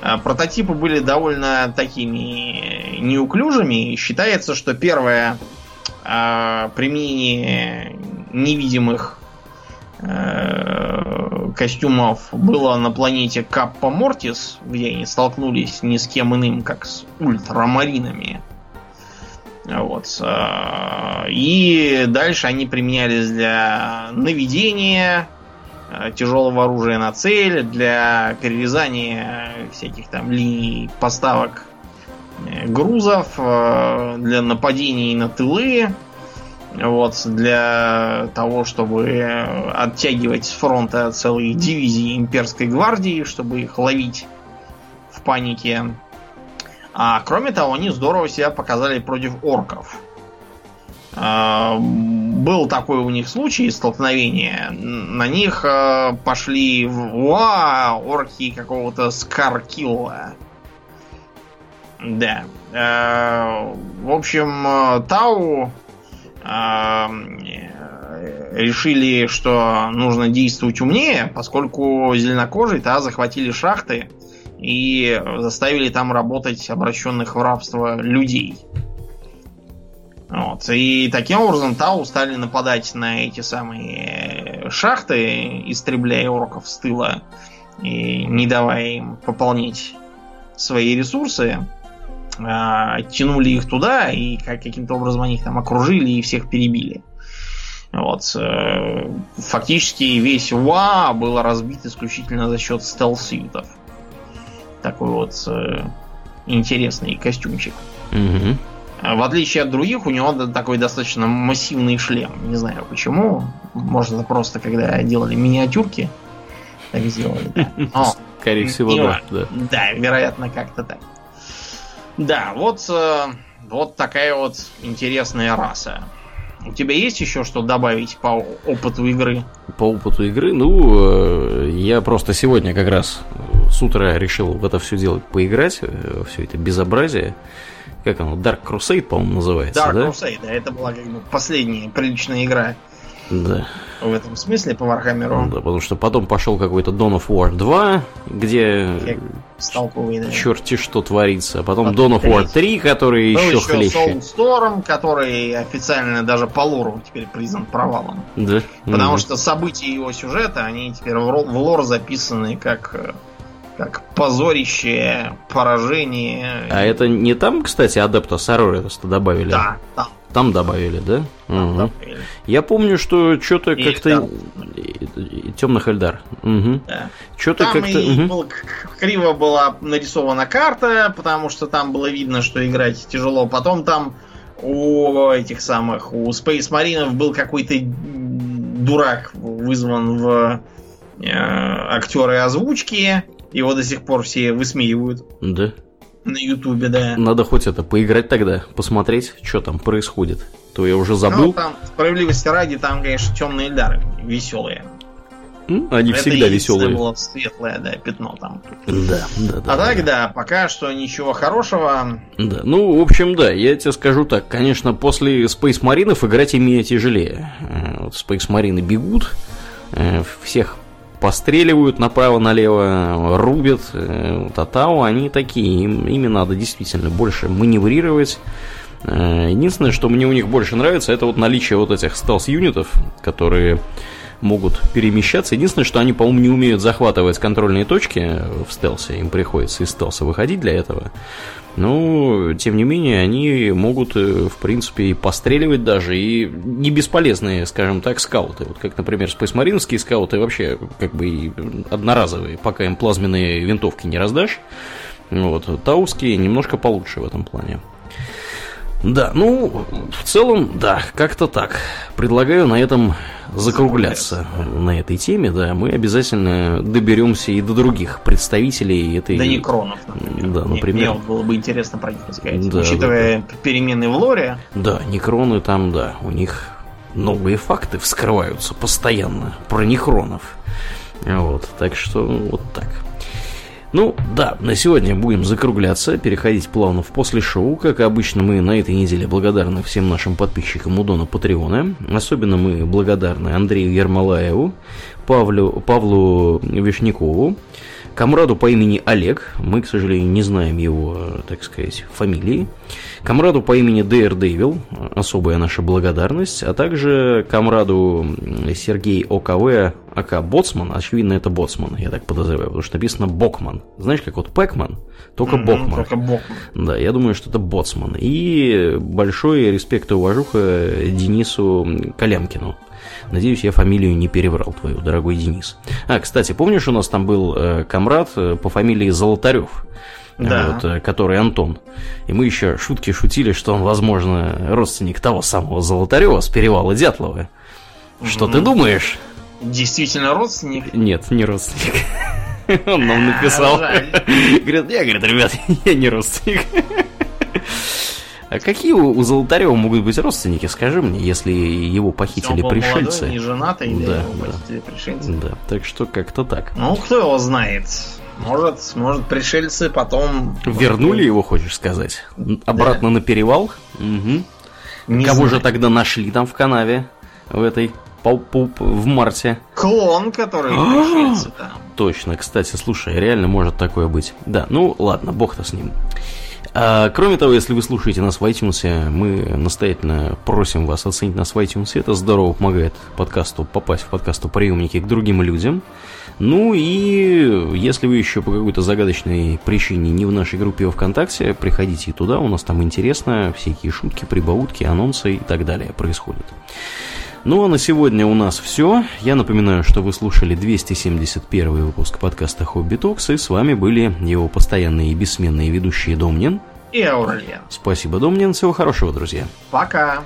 А, прототипы были довольно такими неуклюжими. Считается, что первая применение невидимых э, костюмов было на планете Каппа Мортис, где они столкнулись ни с кем иным, как с ультрамаринами. Вот. Э, и дальше они применялись для наведения э, тяжелого оружия на цель, для перерезания всяких там линий поставок грузов, э, для нападений на тылы, вот, для того, чтобы оттягивать с фронта целые дивизии имперской гвардии, чтобы их ловить в панике. А кроме того, они здорово себя показали против орков. А, был такой у них случай столкновения. На них э, пошли в уа орки какого-то Скаркилла. Да. Э, в общем, э, Тау э, решили, что нужно действовать умнее, поскольку зеленокожие-то захватили шахты и заставили там работать обращенных в рабство людей. Вот. И таким образом Тау стали нападать на эти самые шахты, истребляя орков с тыла и не давая им пополнить свои ресурсы. Э, тянули их туда, и как, каким-то образом они их там окружили и всех перебили. Вот. Э, фактически весь УА был разбит исключительно за счет стелс-ютов. Такой вот э, интересный костюмчик. Угу. В отличие от других, у него такой достаточно массивный шлем. Не знаю почему. Может, это просто когда делали миниатюрки, так сделали. Да. Но, Скорее всего, да, да. Да, вероятно, как-то так. Да, вот, э, вот такая вот интересная раса. У тебя есть еще что добавить по опыту игры? По опыту игры? Ну, э, я просто сегодня как раз с утра решил в это все дело поиграть, э, все это безобразие. Как оно? Dark Crusade, по-моему, называется, Dark да? Crusade, да, это была как бы последняя приличная игра да. В этом смысле по Вархаммеру. Да, потому что потом пошел какой-то Dawn of War 2, где толковый, да. черти что творится. А потом, потом Dawn of War 3, который Был еще, еще хлеще. Soulstorm, который официально даже по лору теперь признан провалом. Да. Потому mm что события его сюжета, они теперь в лор записаны как как позорище, поражение. А это не там, кстати, Адепта Сароритас-то добавили? Да, там. Там добавили, да? Там угу. добавили. Я помню, что что-то как-то... Темных Эльдар. Угу. Да. Что-то как-то... Угу. Был, криво была нарисована карта, потому что там было видно, что играть тяжело. Потом там у этих самых, у Space Маринов был какой-то дурак вызван в э, актеры озвучки. Его до сих пор все высмеивают. Да. На Ютубе, да. Надо хоть это поиграть тогда, посмотреть, что там происходит. То я уже забыл. Ну, там, справедливости ради, там, конечно, темные дары веселые. Они это всегда веселые. было светлое, да, пятно там. Да, да, да. А так, да, пока что ничего хорошего. Да, ну, в общем, да, я тебе скажу так. Конечно, после Space Маринов играть имея тяжелее. Э, вот Space Marine бегут, э, всех постреливают направо-налево, рубят. Э, Татау, они такие, им, ими надо действительно больше маневрировать. Э, единственное, что мне у них больше нравится, это вот наличие вот этих стелс-юнитов, которые могут перемещаться. Единственное, что они, по-моему, не умеют захватывать контрольные точки в стелсе. Им приходится из стелса выходить для этого. Но, тем не менее, они могут, э, в принципе, и постреливать даже, и не бесполезные, скажем так, скауты. Вот как, например, спейсмаринские скауты вообще как бы и одноразовые, пока им плазменные винтовки не раздашь. Вот. Тауские немножко получше в этом плане. Да, ну, в целом, да, как-то так. Предлагаю на этом закругляться на этой теме, да. Мы обязательно доберемся и до других представителей этой... До некронов, например. Да, например. Мне, было бы интересно про них сказать. Да, Учитывая да. перемены в лоре. Да, некроны там, да, у них новые факты вскрываются постоянно про некронов. Вот, так что вот так. Ну, да, на сегодня будем закругляться, переходить плавно в после шоу. Как обычно, мы на этой неделе благодарны всем нашим подписчикам у Дона Патреона. Особенно мы благодарны Андрею Ермолаеву, Павлу, Павлу Вишнякову, Комраду по имени Олег, мы, к сожалению, не знаем его, так сказать, фамилии. Комраду по имени Daredevil, особая наша благодарность, а также комраду Сергей ОКВ, АК Боцман, очевидно, это Боцман, я так подозреваю, потому что написано Бокман. Знаешь, как вот Пэкман, только mm-hmm, Бокман. Только Бокман. Да, я думаю, что это Боцман. И большой респект и уважуха Денису Калямкину. Надеюсь, я фамилию не переврал твою, дорогой Денис. А, кстати, помнишь, у нас там был э, комрад э, по фамилии Золотарев? Да. Вот, э, который Антон. И мы еще шутки шутили, что он, возможно, родственник того самого Золотарева с перевала Дятлова. Что ты думаешь? Действительно родственник? Нет, не родственник. Он нам написал. Говорит, я, говорит, ребят, я не родственник. А какие у Золотарева могут быть родственники, скажи мне, если его похитили он пришельцы? Молодой, не женатый, да, да. похитили пришельцы. Да, так что как-то так. Ну, кто его знает? Может, может пришельцы потом... Вернули его, хочешь сказать? Обратно да. на перевал? Угу. Не Кого знаю. же тогда нашли там в канаве? В этой в марте. Клон, который пришельцы там. Точно, кстати, слушай, реально может такое быть. Да, ну ладно, бог-то с ним. А, кроме того, если вы слушаете нас в iTunes, мы настоятельно просим вас оценить нас в iTunes. Это здорово помогает подкасту попасть в подкасту приемники к другим людям. Ну и если вы еще по какой-то загадочной причине не в нашей группе ВКонтакте, приходите туда, у нас там интересно, всякие шутки, прибаутки, анонсы и так далее происходят. Ну а на сегодня у нас все. Я напоминаю, что вы слушали 271 выпуск подкаста Хобби Токс, и с вами были его постоянные и бессменные ведущие Домнин и Аурельян. Спасибо, Домнин. Всего хорошего, друзья. Пока.